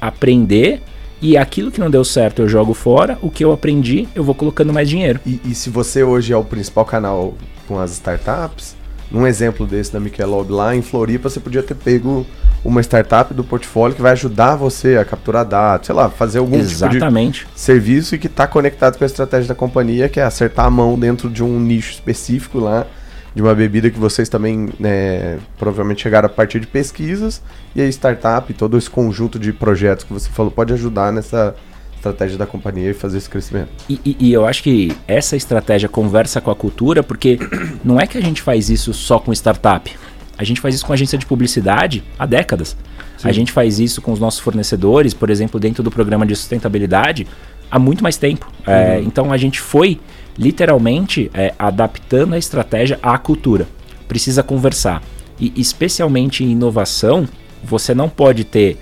aprender e aquilo que não deu certo eu jogo fora, o que eu aprendi eu vou colocando mais dinheiro. E, e se você hoje é o principal canal com as startups, num exemplo desse da Michelob lá em Floripa, você podia ter pego uma startup do portfólio que vai ajudar você a capturar dados, sei lá, fazer algum Exatamente. tipo de serviço e que está conectado com a estratégia da companhia, que é acertar a mão dentro de um nicho específico lá, de uma bebida que vocês também né, provavelmente chegaram a partir de pesquisas, e a startup, todo esse conjunto de projetos que você falou, pode ajudar nessa estratégia da companhia e fazer esse crescimento. E, e, e, eu acho que essa estratégia conversa com a cultura, porque não é que a gente faz isso só com startup. A gente faz isso com agência de publicidade há décadas. Sim. A gente faz isso com os nossos fornecedores, por exemplo, dentro do programa de sustentabilidade, há muito mais tempo. É, uhum. É, então a gente foi literalmente é, adaptando a estratégia à cultura. Precisa conversar. E especialmente em inovação, você não pode ter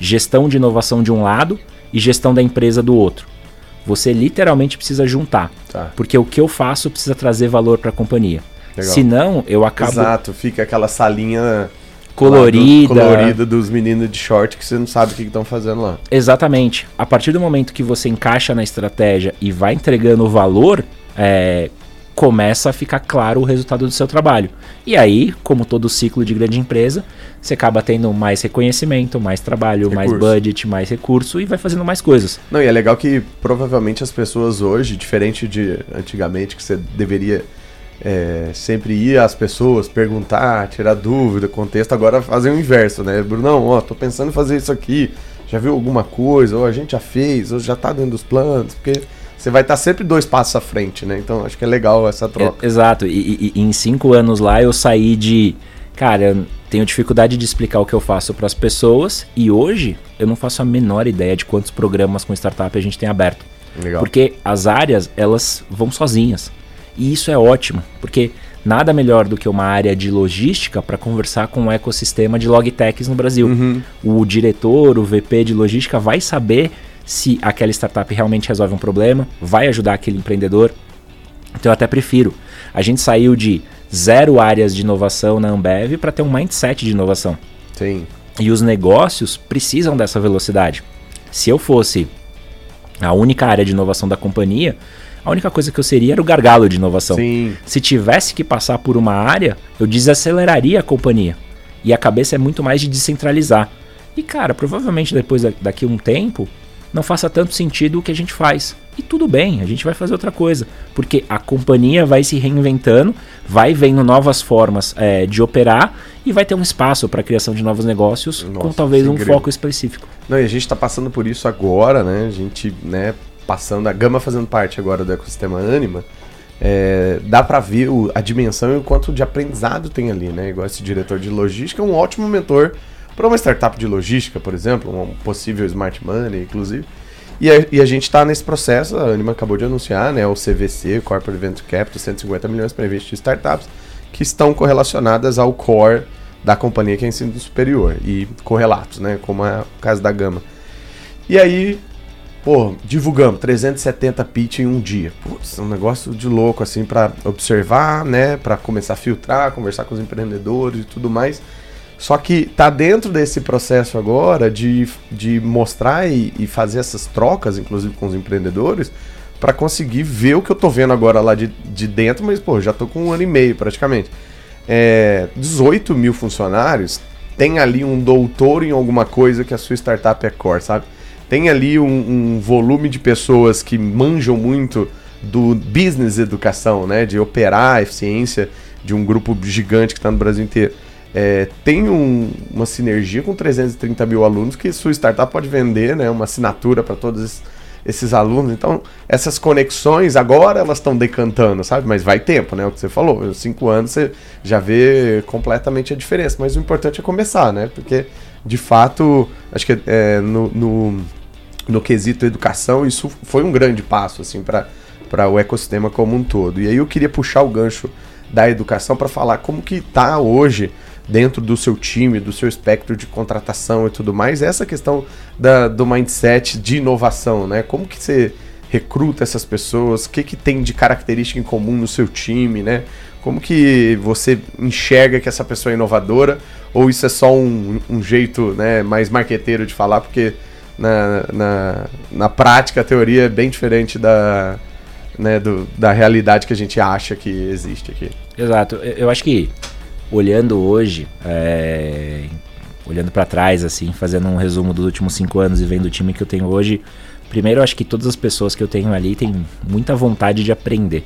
gestão de inovação de um lado e gestão da empresa do outro. Você literalmente precisa juntar. Tá. Porque o que eu faço precisa trazer valor para a companhia. Legal. Senão, eu acabo. Exato, fica aquela salinha colorida. Do, colorida dos meninos de short que você não sabe o que estão fazendo lá. Exatamente. A partir do momento que você encaixa na estratégia e vai entregando valor, é, começa a ficar claro o resultado do seu trabalho. E aí, como todo ciclo de grande empresa, você acaba tendo mais reconhecimento, mais trabalho, recurso. mais budget, mais recurso e vai fazendo mais coisas. Não, e é legal que provavelmente as pessoas hoje, diferente de antigamente, que você deveria é, sempre ir às pessoas, perguntar, tirar dúvida, contexto, agora fazer o inverso, né? Brunão, ó, tô pensando em fazer isso aqui, já viu alguma coisa, ou a gente já fez, ou já tá dentro dos planos, porque você vai estar tá sempre dois passos à frente, né? Então acho que é legal essa troca. É, exato, e, e, e, em cinco anos lá eu saí de. Cara, eu tenho dificuldade de explicar o que eu faço para as pessoas e hoje eu não faço a menor ideia de quantos programas com startup a gente tem aberto. Legal. Porque as áreas, elas vão sozinhas. E isso é ótimo, porque nada melhor do que uma área de logística para conversar com o um ecossistema de logtechs no Brasil. Uhum. O diretor, o VP de logística vai saber se aquela startup realmente resolve um problema, vai ajudar aquele empreendedor. Então eu até prefiro. A gente saiu de zero áreas de inovação na Ambev para ter um mindset de inovação. Sim. E os negócios precisam dessa velocidade. Se eu fosse a única área de inovação da companhia, a única coisa que eu seria era o gargalo de inovação. Sim. Se tivesse que passar por uma área, eu desaceleraria a companhia. E a cabeça é muito mais de descentralizar. E cara, provavelmente depois daqui a um tempo, não faça tanto sentido o que a gente faz. E tudo bem, a gente vai fazer outra coisa. Porque a companhia vai se reinventando, vai vendo novas formas é, de operar e vai ter um espaço para a criação de novos negócios Nossa, com talvez um foco específico. Não, e a gente está passando por isso agora, né? A gente, né, passando, a Gama fazendo parte agora do ecossistema Anima, é, dá para ver o, a dimensão e o quanto de aprendizado tem ali, né? Igual esse diretor de logística um ótimo mentor para uma startup de logística, por exemplo, um possível smart money, inclusive. E a, e a gente está nesse processo, a Anima acabou de anunciar, né? O CVC, Corporate Venture Capital, 150 milhões para investir em startups que estão correlacionadas ao core da companhia que é ensino superior e correlatos, né? Como é o caso da Gama. E aí Pô, divulgamos 370 pitch em um dia. Putz, um negócio de louco assim para observar, né, para começar a filtrar, conversar com os empreendedores e tudo mais. Só que tá dentro desse processo agora de, de mostrar e, e fazer essas trocas, inclusive com os empreendedores, para conseguir ver o que eu tô vendo agora lá de, de dentro, mas pô, já tô com um ano e meio praticamente. É, 18 mil funcionários, tem ali um doutor em alguma coisa que a sua startup é core, sabe? Tem ali um, um volume de pessoas que manjam muito do business educação, né? De operar a eficiência de um grupo gigante que está no Brasil inteiro. É, tem um, uma sinergia com 330 mil alunos que sua startup pode vender, né? Uma assinatura para todos esses, esses, alunos. Então, essas conexões agora elas estão decantando, sabe? Mas vai tempo, né? O que você falou. Cinco anos você já vê completamente a diferença. Mas o importante é começar, né? Porque, de fato, acho que é, no, no no quesito educação, isso foi um grande passo assim para o ecossistema como um todo. E aí eu queria puxar o gancho da educação para falar como que está hoje dentro do seu time, do seu espectro de contratação e tudo mais, essa questão da, do mindset de inovação, né? Como que você recruta essas pessoas? O que, que tem de característica em comum no seu time, né? Como que você enxerga que essa pessoa é inovadora? Ou isso é só um, um jeito né, mais marqueteiro de falar? Porque na, na, na prática, a teoria é bem diferente da, né, do, da realidade que a gente acha que existe aqui. Exato. Eu acho que olhando hoje, é, olhando para trás, assim, fazendo um resumo dos últimos cinco anos e vendo o time que eu tenho hoje, primeiro eu acho que todas as pessoas que eu tenho ali têm muita vontade de aprender.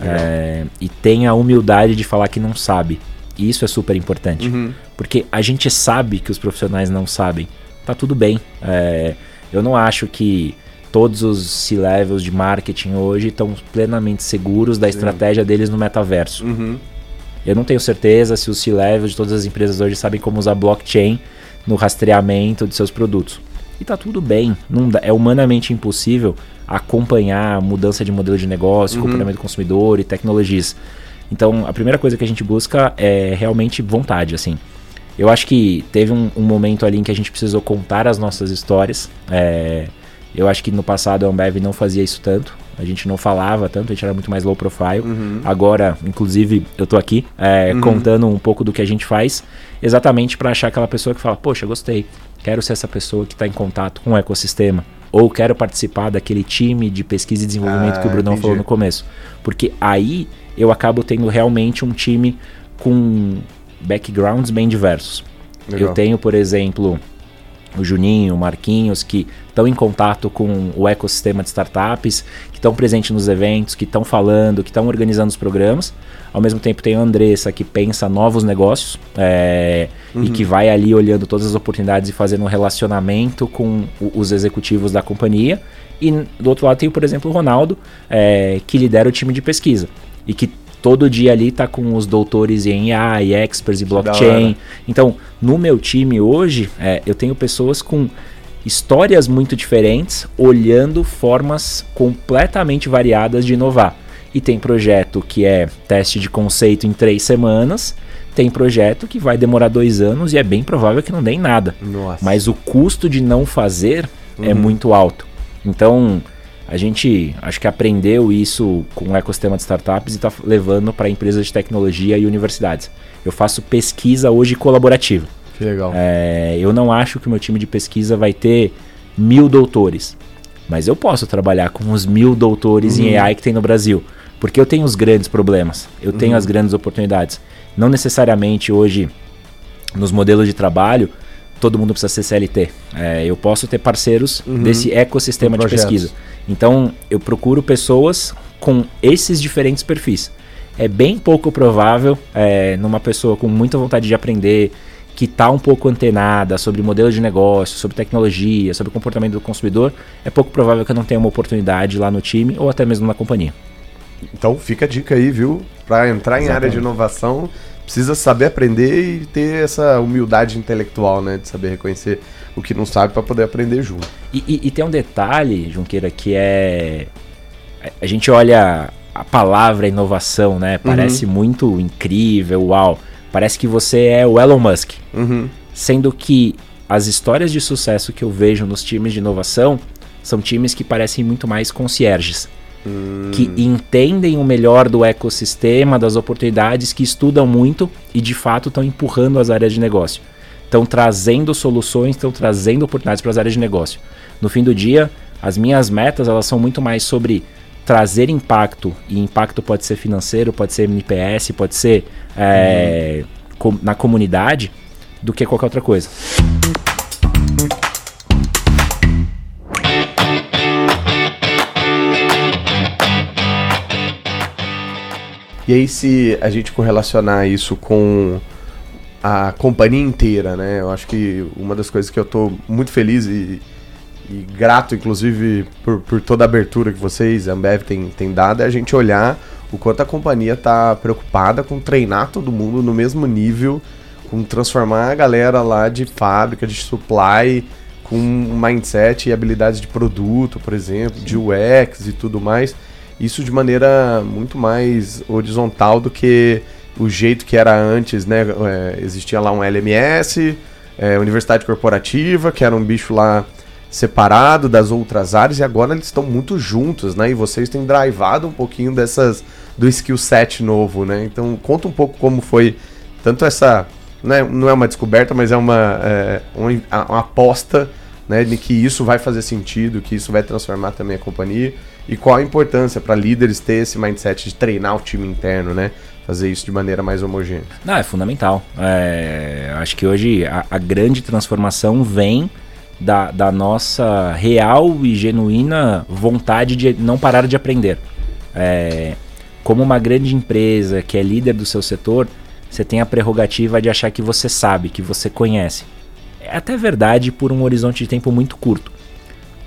É, e tem a humildade de falar que não sabe. E isso é super importante. Uhum. Porque a gente sabe que os profissionais não sabem. Tá tudo bem. É, eu não acho que todos os C-levels de marketing hoje estão plenamente seguros da estratégia deles no metaverso. Uhum. Eu não tenho certeza se os C-levels de todas as empresas hoje sabem como usar blockchain no rastreamento de seus produtos. E tá tudo bem, não dá, é humanamente impossível acompanhar a mudança de modelo de negócio, uhum. comportamento do consumidor e tecnologias. Então, a primeira coisa que a gente busca é realmente vontade, assim. Eu acho que teve um, um momento ali em que a gente precisou contar as nossas histórias. É, eu acho que no passado a Ambev não fazia isso tanto. A gente não falava tanto, a gente era muito mais low profile. Uhum. Agora, inclusive, eu tô aqui é, uhum. contando um pouco do que a gente faz, exatamente para achar aquela pessoa que fala: Poxa, gostei, quero ser essa pessoa que está em contato com o ecossistema. Ou quero participar daquele time de pesquisa e desenvolvimento ah, que o Brunão entendi. falou no começo. Porque aí eu acabo tendo realmente um time com backgrounds bem diversos. Legal. Eu tenho, por exemplo, o Juninho, o Marquinhos, que estão em contato com o ecossistema de startups, que estão presentes nos eventos, que estão falando, que estão organizando os programas. Ao mesmo tempo tem a Andressa, que pensa novos negócios é, uhum. e que vai ali olhando todas as oportunidades e fazendo um relacionamento com os executivos da companhia. E do outro lado tem, por exemplo, o Ronaldo, é, que lidera o time de pesquisa e que todo dia ali tá com os doutores em AI, experts e blockchain. Então, no meu time hoje, é, eu tenho pessoas com histórias muito diferentes, olhando formas completamente variadas de inovar. E tem projeto que é teste de conceito em três semanas, tem projeto que vai demorar dois anos e é bem provável que não dê em nada. Nossa. Mas o custo de não fazer é uhum. é muito alto. Então, a gente acho que aprendeu isso com o ecossistema de startups e está levando para empresas de tecnologia e universidades. Eu faço pesquisa hoje colaborativa. Que legal. É, eu não acho que o meu time de pesquisa vai ter mil doutores, mas eu posso trabalhar com os mil doutores uhum. em AI que tem no Brasil, porque eu tenho os grandes problemas, eu tenho uhum. as grandes oportunidades. Não necessariamente hoje nos modelos de trabalho todo mundo precisa ser CLT. É, eu posso ter parceiros uhum. desse ecossistema de pesquisa. Então, eu procuro pessoas com esses diferentes perfis. É bem pouco provável, é, numa pessoa com muita vontade de aprender, que está um pouco antenada sobre modelo de negócio, sobre tecnologia, sobre comportamento do consumidor, é pouco provável que eu não tenha uma oportunidade lá no time ou até mesmo na companhia. Então fica a dica aí, viu? Para entrar em Exatamente. área de inovação, precisa saber aprender e ter essa humildade intelectual, né? De saber reconhecer o que não sabe para poder aprender junto. E, e, e, tem um detalhe, Junqueira, que é. A gente olha a palavra inovação, né? Parece uhum. muito incrível, uau. Parece que você é o Elon Musk. Uhum. Sendo que as histórias de sucesso que eu vejo nos times de inovação são times que parecem muito mais concierges que entendem o melhor do ecossistema, das oportunidades, que estudam muito e de fato estão empurrando as áreas de negócio. Estão trazendo soluções, estão trazendo oportunidades para as áreas de negócio. No fim do dia, as minhas metas elas são muito mais sobre trazer impacto, e impacto pode ser financeiro, pode ser NPS, pode ser é, com, na comunidade, do que qualquer outra coisa. E aí, se a gente correlacionar isso com a companhia inteira, né? Eu acho que uma das coisas que eu tô muito feliz e, e grato, inclusive, por, por, toda a abertura que vocês, a Ambev, tem, tem dado, é a gente olhar o quanto a companhia tá preocupada com treinar todo mundo no mesmo nível, com transformar a galera lá de fábrica, de supply, com mindset e habilidades de produto, por exemplo, de UX e tudo mais isso de maneira muito mais horizontal do que o jeito que era antes, né? É, existia lá um LMS, é, Universidade Corporativa, que era um bicho lá separado das outras áreas, e agora eles estão muito juntos, né? E vocês têm drivado um pouquinho dessas do skill set novo, né? Então conta um pouco como foi tanto essa, né, não é uma descoberta, mas é uma, é, uma, uma aposta né, de que isso vai fazer sentido, que isso vai transformar também a companhia e qual a importância para líderes ter esse mindset de treinar o time interno, né? Fazer isso de maneira mais homogênea. Não, é fundamental. É, acho que hoje a, a grande transformação vem da, da, nossa real e genuína vontade de não parar de aprender. É, como uma grande empresa que é líder do seu setor, você tem a prerrogativa de achar que você sabe, que você conhece. É até verdade por um horizonte de tempo muito curto.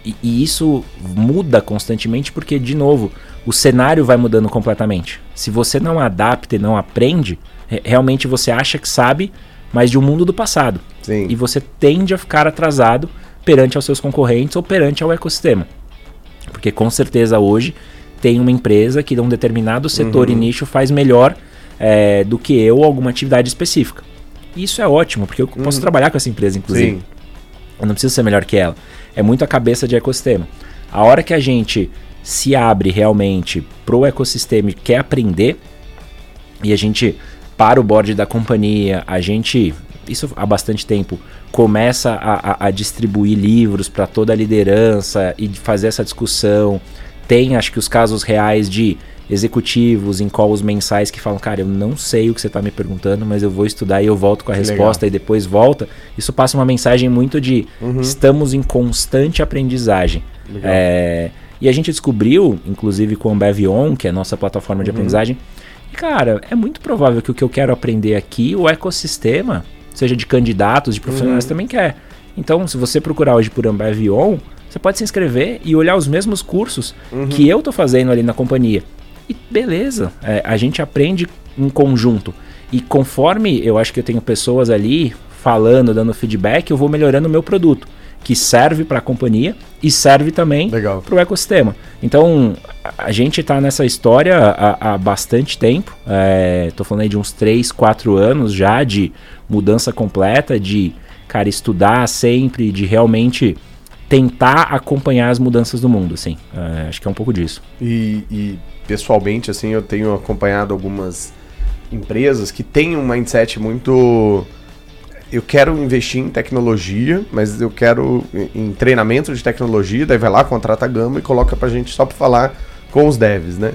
E, e, isso muda constantemente porque, de novo, o cenário vai mudando completamente. Se você não adapta e não aprende, realmente você acha que sabe, mas de um mundo do passado. Sim. E você tende a ficar atrasado perante aos seus concorrentes ou perante ao ecossistema. Porque com certeza hoje tem uma empresa que de um determinado setor uhum. e nicho faz melhor é, do que eu alguma atividade específica. E isso é ótimo, porque eu uhum. posso trabalhar com essa empresa, inclusive. Sim. Eu não preciso ser melhor que ela é muito a cabeça de ecossistema. A hora que a gente se abre realmente pro ecossistema e quer aprender, e a gente para o board da companhia, a gente, isso há bastante tempo, começa a, a, a distribuir livros para toda a liderança e fazer essa discussão. Tem, acho que, os casos reais de executivos em calls mensais que falam, cara, eu não sei o que você está me perguntando, mas eu vou estudar e eu volto com a que resposta legal. e depois volta. Isso passa uma mensagem muito de uhum. estamos em constante aprendizagem. É, e a gente descobriu, inclusive com o Bevion, que é a nossa plataforma de uhum. aprendizagem, e, cara, é muito provável que o que eu quero aprender aqui, o ecossistema, seja de candidatos, de profissionais, uhum. também quer. Então, se você procurar hoje por Ambev você pode se inscrever e olhar os mesmos cursos uhum. que eu estou fazendo ali na companhia. E beleza, é, a gente aprende em conjunto. E conforme eu acho que eu tenho pessoas ali falando, dando feedback, eu vou melhorando o meu produto, que serve para a companhia e serve também para o ecossistema. Então, a gente está nessa história há, há bastante tempo. Estou é, falando aí de uns 3, 4 anos já de mudança completa, de, cara, estudar sempre, de realmente tentar acompanhar as mudanças do mundo, assim. É, acho que é um pouco disso. E, e pessoalmente, assim, eu tenho acompanhado algumas empresas que têm um mindset muito. Eu quero investir em tecnologia, mas eu quero em treinamento de tecnologia, daí vai lá, contrata a gama e coloca pra gente só pra falar com os devs, né?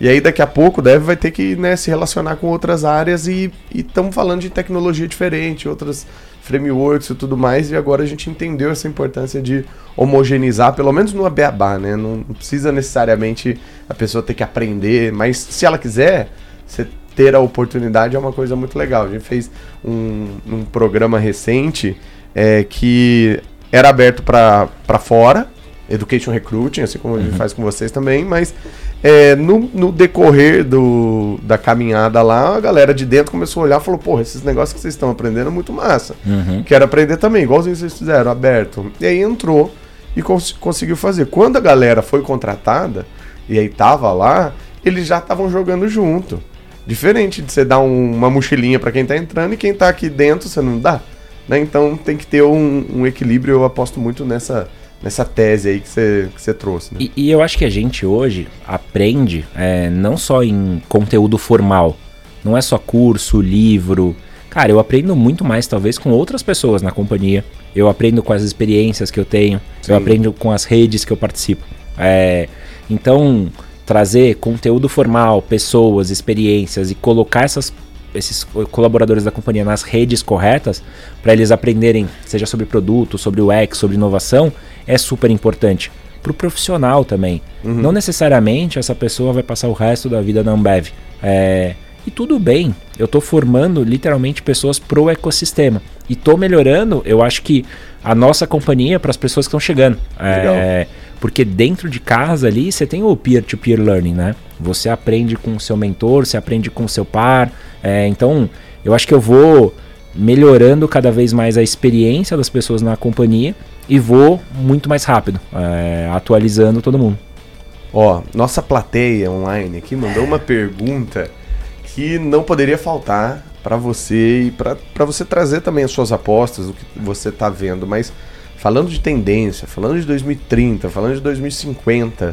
E aí daqui a pouco o dev vai ter que né, se relacionar com outras áreas e estamos falando de tecnologia diferente, outras frameworks e tudo mais, e agora a gente entendeu essa importância de homogeneizar, pelo menos no beabá, né? Não, não precisa necessariamente a pessoa ter que aprender, mas se ela quiser, você ter a oportunidade é uma coisa muito legal. A gente fez um, um programa recente é, que era aberto para fora, Education Recruiting, assim como a gente uhum. faz com vocês também, mas é, no, no, decorrer do, da caminhada lá, a galera de dentro começou a olhar e falou: Porra, esses negócios que vocês estão aprendendo é muito massa. Uhum. Quero aprender também, igualzinho vocês fizeram, aberto. E aí entrou e cons conseguiu fazer. Quando a galera foi contratada, e aí tava lá, eles já estavam jogando junto. Diferente de você dar um, uma mochilinha para quem tá entrando e quem tá aqui dentro você não dá. Né? Então tem que ter um, um equilíbrio, eu aposto muito nessa nessa tese aí que você que trouxe. Né? E, e, eu acho que a gente hoje aprende é, não só em conteúdo formal, não é só curso, livro. Cara, eu aprendo muito mais talvez com outras pessoas na companhia. Eu aprendo com as experiências que eu tenho, Sim. eu aprendo com as redes que eu participo. É, então, trazer conteúdo formal, pessoas, experiências e colocar essas esses colaboradores da companhia nas redes corretas para eles aprenderem, seja sobre produto, sobre o X, sobre inovação, é super importante. Para o profissional também. Uhum. Não necessariamente essa pessoa vai passar o resto da vida na Ambev. É, e tudo bem, eu estou formando literalmente pessoas pro ecossistema. E estou melhorando, eu acho que a nossa companhia para as pessoas que estão chegando. É, porque dentro de casa ali você tem o peer-to-peer -peer learning, né? Você aprende com o seu mentor, você aprende com o seu par. É, então, eu acho que eu vou melhorando cada vez mais a experiência das pessoas na companhia e vou muito mais rápido, é, atualizando todo mundo. Ó, nossa plateia online aqui mandou uma pergunta que não poderia faltar para você e para você trazer também as suas apostas, o que você está vendo, mas falando de tendência, falando de 2030, falando de 2050,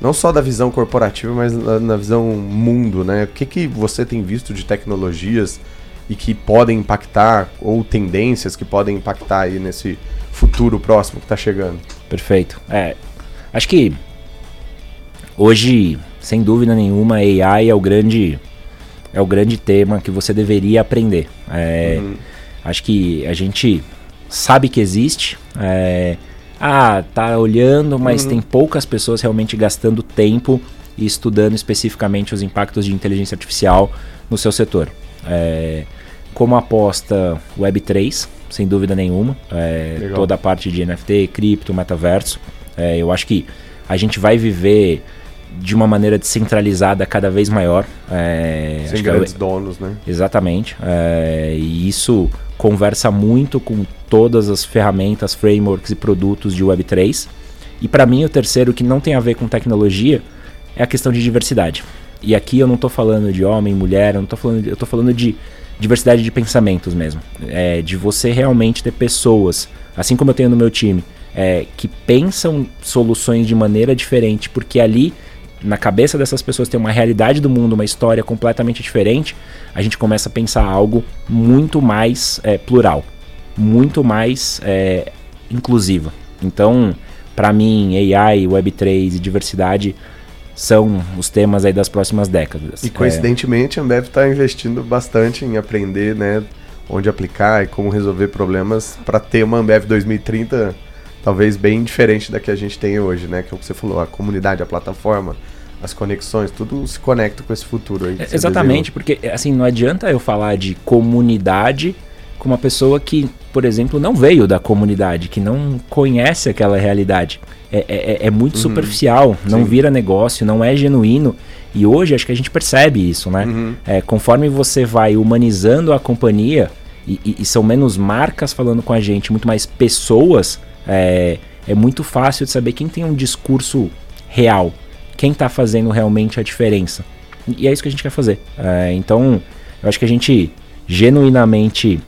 não só da visão corporativa, mas na, na visão mundo, né? O que, que você tem visto de tecnologias e que podem impactar, ou tendências que podem impactar aí nesse futuro próximo que está chegando? Perfeito. É, acho que hoje, sem dúvida nenhuma, AI é o grande é o grande tema que você deveria aprender. É, uhum. Acho que a gente sabe que existe. É, ah, tá olhando, mas uhum. tem poucas pessoas realmente gastando tempo e estudando especificamente os impactos de inteligência artificial no seu setor. É, como aposta Web3, sem dúvida nenhuma, é, toda a parte de NFT, cripto, metaverso. É, eu acho que a gente vai viver de uma maneira descentralizada cada vez maior. É, Sem grandes é, donos, né? Exatamente. É, e isso conversa muito com todas as ferramentas, frameworks e produtos de Web3. E para mim, o terceiro, que não tem a ver com tecnologia, é a questão de diversidade. E aqui eu não estou falando de homem, mulher, eu não tô falando eu estou falando de diversidade de pensamentos mesmo. É, de você realmente ter pessoas, assim como eu tenho no meu time, é, que pensam soluções de maneira diferente, porque ali na cabeça dessas pessoas tem uma realidade do mundo, uma história completamente diferente, a gente começa a pensar algo muito mais é, plural, muito mais é, inclusivo. Então, para mim, AI, Web3 e diversidade são os temas aí das próximas décadas. E coincidentemente, a Ambev está investindo bastante em aprender, né, onde aplicar e como resolver problemas para ter uma Ambev 2030 talvez bem diferente da que a gente tem hoje, né? Que é o que você falou, a comunidade, a plataforma, as conexões, tudo se conecta com esse futuro aí. É, exatamente, desenhou. porque assim, não adianta eu falar de comunidade com uma pessoa que, por exemplo, não veio da comunidade, que não conhece aquela realidade. É, é, é, é muito uhum. superficial, não Sim. vira negócio, não é genuíno. E hoje acho que a gente percebe isso, né? Uhum. É, conforme você vai humanizando a companhia, e, e, e, são menos marcas falando com a gente, muito mais pessoas, é, é muito fácil de saber quem tem um discurso real, quem está fazendo realmente a diferença. E é isso que a gente quer fazer. É, então, eu acho que a gente genuinamente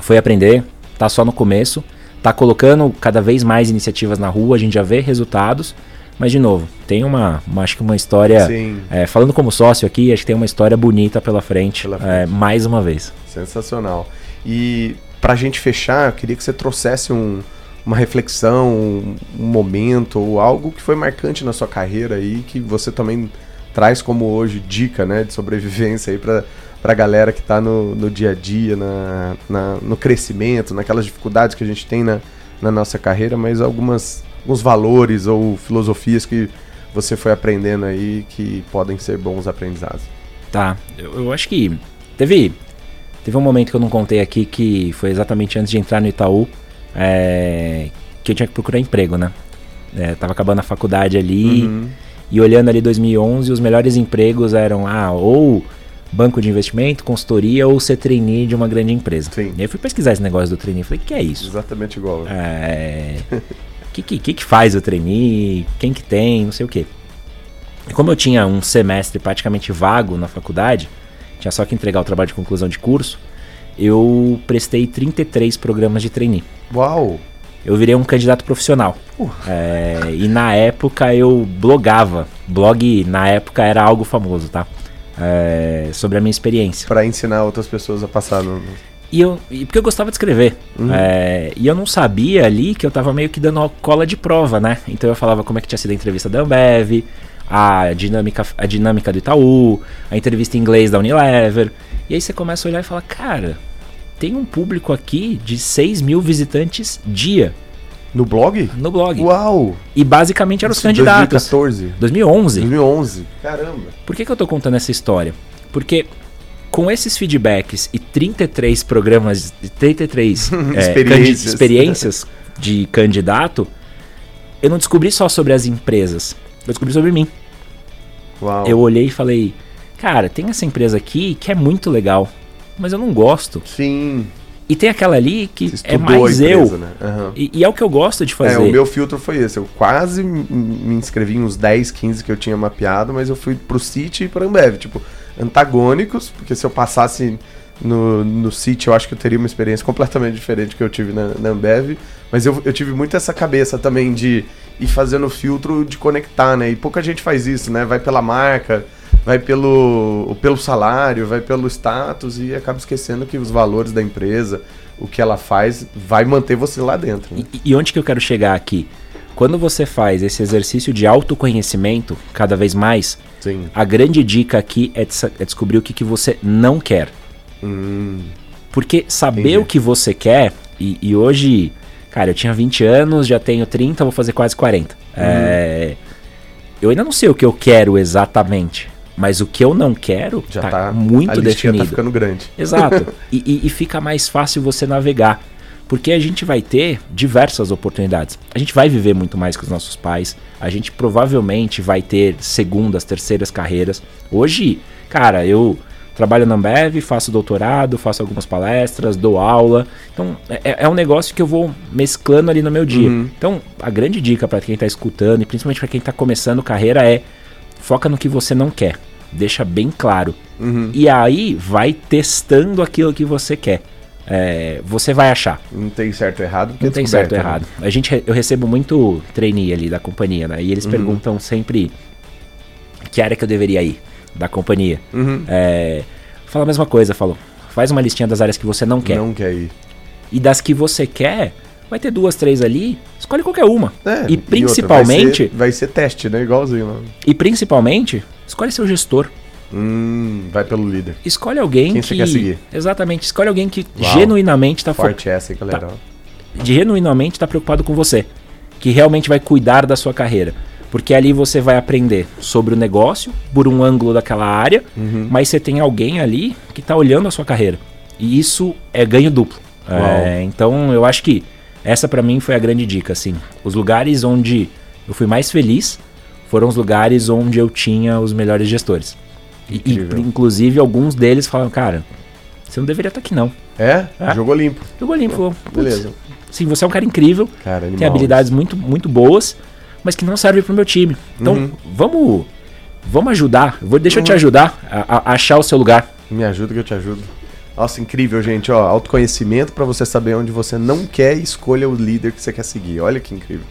foi aprender, tá só no começo, tá colocando cada vez mais iniciativas na rua, a gente já vê resultados. Mas, de novo, tem uma, uma acho que uma história. É, falando como sócio aqui, acho que tem uma história bonita pela frente, pela frente. É, mais uma vez. Sensacional. E, pra gente fechar, eu queria que você trouxesse um, uma reflexão, um, momento ou algo que foi marcante na sua carreira aí que você também traz como hoje dica, né, de sobrevivência aí para para a galera que está no, no dia a dia, na, na, no crescimento, naquelas dificuldades que a gente tem na, na nossa carreira, mas algumas alguns valores ou filosofias que você foi aprendendo aí que podem ser bons aprendizados. Tá, eu, eu acho que teve teve um momento que eu não contei aqui que foi exatamente antes de entrar no Itaú é, que eu tinha que procurar emprego, né? É, tava acabando a faculdade ali uhum. e olhando ali 2011, os melhores empregos eram ah, ou banco de investimento, consultoria ou ser trainee de uma grande empresa. Sim. E aí eu fui pesquisar esse negócio do trainee, falei, o que é isso? Exatamente igual. É, o que, que, que faz o trainee? Quem que tem? Não sei o quê. E como eu tinha um semestre praticamente vago na faculdade, tinha só que entregar o trabalho de conclusão de curso, eu prestei 33 programas de trainee. Uau! Eu virei um candidato profissional. Uh. É, e na época eu blogava. Blog na época era algo famoso, tá? É, sobre a minha experiência. Para ensinar outras pessoas a passar no. E eu, e porque eu gostava de escrever. Uhum. É, e eu não sabia ali que eu tava meio que dando cola de prova, né? Então eu falava como é que tinha sido a entrevista da Ambev, a dinâmica, a dinâmica do Itaú, a entrevista em inglês da Unilever. E aí você começa a olhar e fala, cara, tem um público aqui de 6 mil visitantes dia. No blog? No blog. Uau! E basicamente eram os candidatos. 2014? 2011. 2011. Caramba. Por que, que eu tô contando essa história? Porque com esses feedbacks e 33 programas, 33 é, experiências. experiências de candidato, eu não descobri só sobre as empresas, eu descobri sobre mim. Uau. Eu olhei e falei, cara, tem essa empresa aqui que é muito legal mas eu não gosto. Sim. E tem aquela ali que é mais empresa, eu. Né? Uhum. E, e, é o que eu gosto de fazer. É, o meu filtro foi esse. Eu quase me inscrevi uns 10, 15 que eu tinha mapeado, mas eu fui pro City e pro Ambev. Tipo, antagônicos, porque se eu passasse no, no City, eu acho que eu teria uma experiência completamente diferente que eu tive na, na Ambev. Mas eu, eu tive muito essa cabeça também de ir fazendo filtro de conectar, né? E pouca gente faz isso, né? Vai pela marca vai pelo, pelo salário, vai pelo status e acaba esquecendo que os valores da empresa, o que ela faz, vai manter você lá dentro. Né? E, e, onde que eu quero chegar aqui? quando você faz esse exercício de autoconhecimento cada vez mais, Sim. a grande dica aqui é, de, é descobrir o que, que você não quer. Hum, Porque saber Entendi. o que você quer, e, e hoje, cara, eu tinha 20 anos, já tenho 30, vou fazer quase 40. É, eu ainda não sei o que eu quero exatamente, mas o que eu não quero já tá, tá. muito a listinha definido. tá ficando grande. Exato. e, e- e fica mais fácil você navegar. Porque a gente vai ter diversas oportunidades. A gente vai viver muito mais que os nossos pais. A gente provavelmente vai ter segundas, terceiras carreiras. Hoje, cara, eu trabalho na Ambev, faço doutorado, faço algumas palestras, dou aula. Então, é, é um negócio que eu vou mesclando ali no meu dia. Uhum. Então, a grande dica para quem está escutando e principalmente para quem está começando carreira é foca no que você não quer. Deixa bem claro. Uhum. E aí vai testando aquilo que você quer. É, você vai achar. Não tem certo ou errado. porque Não tem certo né? errado. A gente, eu recebo muito trainee ali da companhia, né? E Uhum. eles perguntam sempre que área que eu deveria ir da companhia. Uhum. É, fala a mesma coisa, falou. Faz uma listinha das áreas que você não quer. Não quer ir. E das que você quer, vai ter duas, três ali. Escolhe qualquer uma. É, e outra, principalmente, vai, ser, vai ser teste, né? Igualzinho lá. e principalmente, escolhe seu gestor. Hum, vai pelo líder. Escolhe alguém Quem que. você quer seguir? Exatamente. Escolhe alguém que Uau. genuinamente está focado. Forte essa, hein, galera? genuinamente está preocupado com você, que realmente vai cuidar da sua carreira. Porque ali você vai aprender sobre o negócio, por um ângulo daquela área, Uhum. mas você tem alguém ali que está olhando a sua carreira. E isso é ganho duplo. É, então eu acho que essa para mim foi a grande dica. Assim, os lugares onde eu fui mais feliz foram os lugares onde eu tinha os melhores gestores. E, e, inclusive alguns deles falaram, cara, você não deveria estar aqui não. É? É. Jogou limpo. Jogou limpo. "Putz, Beleza. Sim, você é um cara incrível, Cara, animal. tem habilidades muito, muito boas, mas que não servem pro meu time. Então, Uhum. vamos vamos ajudar. Vou, deixa eu te Uhum. ajudar a, a achar o seu lugar. Me ajuda que eu te ajudo. Nossa, incrível, gente. Ó, autoconhecimento pra você saber onde você não quer e escolha o líder que você quer seguir. Olha que incrível.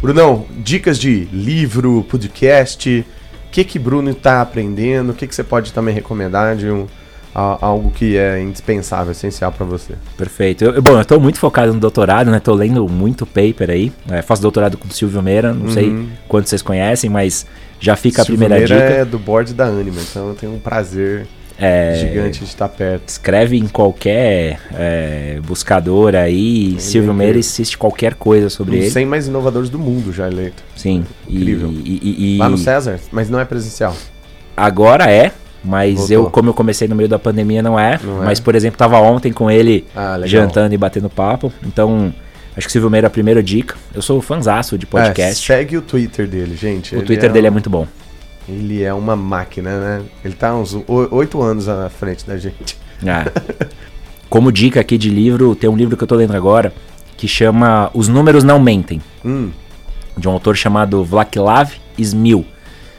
Brunão, dicas de livro, podcast. O que que Bruno tá aprendendo? O que que você pode também recomendar de um, a- algo que é indispensável, essencial pra você? Perfeito. Eu, bom, eu tô muito focado no doutorado, né? Tô lendo muito paper aí. É, faço doutorado com o Silvio Meira, não sei Uhum. quantos vocês conhecem, mas já fica a Silvio primeira Meira dica. é do board da Anima, então eu tenho um prazer É, gigante de estar perto. Escreve em qualquer é, buscador aí, Silvio Meira assiste qualquer coisa sobre Um ele. 100 mais inovadores do mundo já eleito. Sim. Incrível. E, e- e- Lá no César, mas não é presencial. Agora é, mas Voltou. eu, como eu comecei no meio da pandemia, não é. Não é. mas, por exemplo, tava ontem com ele Ah, jantando e batendo papo. Então, acho que o Silvio Meira é a primeira dica. Eu sou fãzaço de É, podcast. segue o Twitter dele, gente. o Ele Twitter é dele é um- muito bom. Ele é uma máquina, né? Ele tá uns oito anos à frente da gente. Ah. Como dica aqui de livro, tem um livro que eu tô lendo agora que chama Os Números Não Mentem, Hum, de um autor chamado Vlaklav Smil.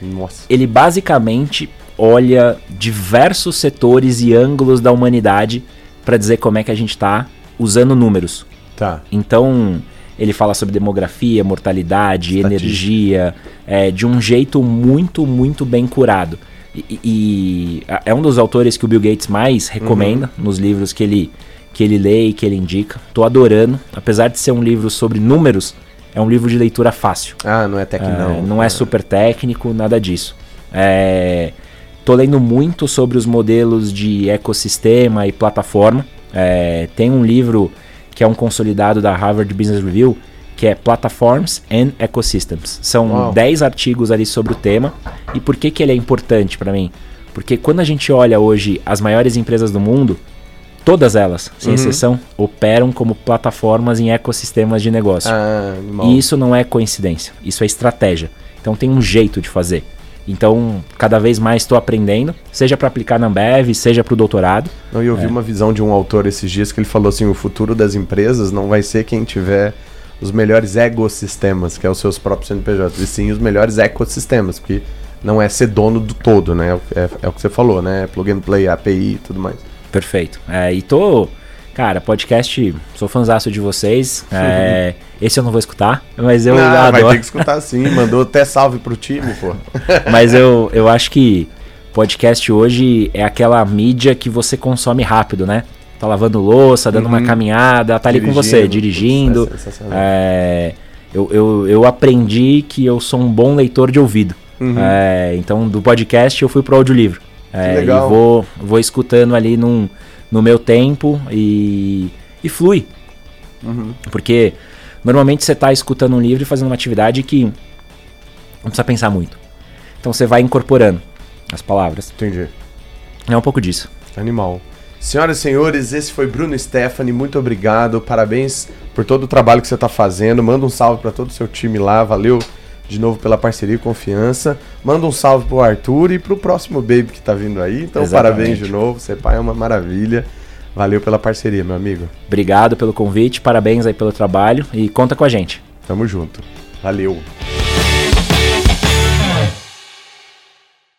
nossa. Ele basicamente olha diversos setores e ângulos da humanidade para dizer como é que a gente tá usando números. Tá. Então, ele fala sobre demografia, mortalidade, Estatística. energia, é, de um jeito muito, muito bem curado. E, e- é um dos autores que o Bill Gates mais recomenda nos livros que ele, que ele lê e que ele indica. Tô adorando. Apesar de ser um livro sobre números, é um livro de leitura fácil. Ah, não é tech É, não. não é super técnico, nada disso. É, tô lendo muito sobre os modelos de ecossistema e plataforma. É, tem um livro que é um consolidado da Harvard Business Review, que é Platforms and Ecosystems. São Uau. 10 artigos ali sobre o tema. E por que, que ele é importante para mim? Porque quando a gente olha hoje as maiores empresas do mundo, todas elas, sem Uhum. exceção, operam como plataformas em ecossistemas de negócio. Ah. E isso não é coincidência, isso é estratégia. Então tem um jeito de fazer. Então, cada vez mais estou aprendendo, seja para aplicar na Ambev, seja para o doutorado. Não, e eu vi uma visão de um autor esses dias que ele falou assim: o futuro das empresas não vai ser quem tiver os melhores ecossistemas, que é os seus próprios CNPJs, e sim os melhores ecossistemas, porque não é ser dono do todo, né? É, o- é- é o que você falou, né? Plug and play, API e tudo mais. Perfeito. É, e tô. Cara, podcast, sou fãzaço de vocês. É, esse eu não vou escutar, mas eu ah, vai adoro. ter que escutar sim, mandou até salve pro time, pô. Mas eu, eu acho que podcast hoje é aquela mídia que você consome rápido, né? Tá lavando louça, dando uma Uhum. caminhada, tá ali com você, dirigindo. É. É, eu, eu, eu aprendi que eu sou um bom leitor de ouvido. Uhum. É, então, do podcast eu fui pro audiolivro. É, legal. E vou, vou escutando ali num, no meu tempo e, e flui. Uhum. Porque normalmente você está escutando um livro e fazendo uma atividade que não precisa pensar muito. Então você vai incorporando as palavras. Entendi. É um pouco disso. Animal. Senhoras e senhores, esse foi Bruno Stephanie. Muito obrigado. Parabéns por todo o trabalho que você está fazendo. Manda um salve para todo o seu time lá. Valeu de novo pela parceria e confiança. Manda um salve pro Arthur e pro próximo baby que tá vindo aí. Então, Exatamente. parabéns de novo. Ser pai é uma maravilha. Valeu pela parceria, meu amigo. Obrigado pelo convite, parabéns aí pelo trabalho e conta com a gente. Tamo junto. Valeu.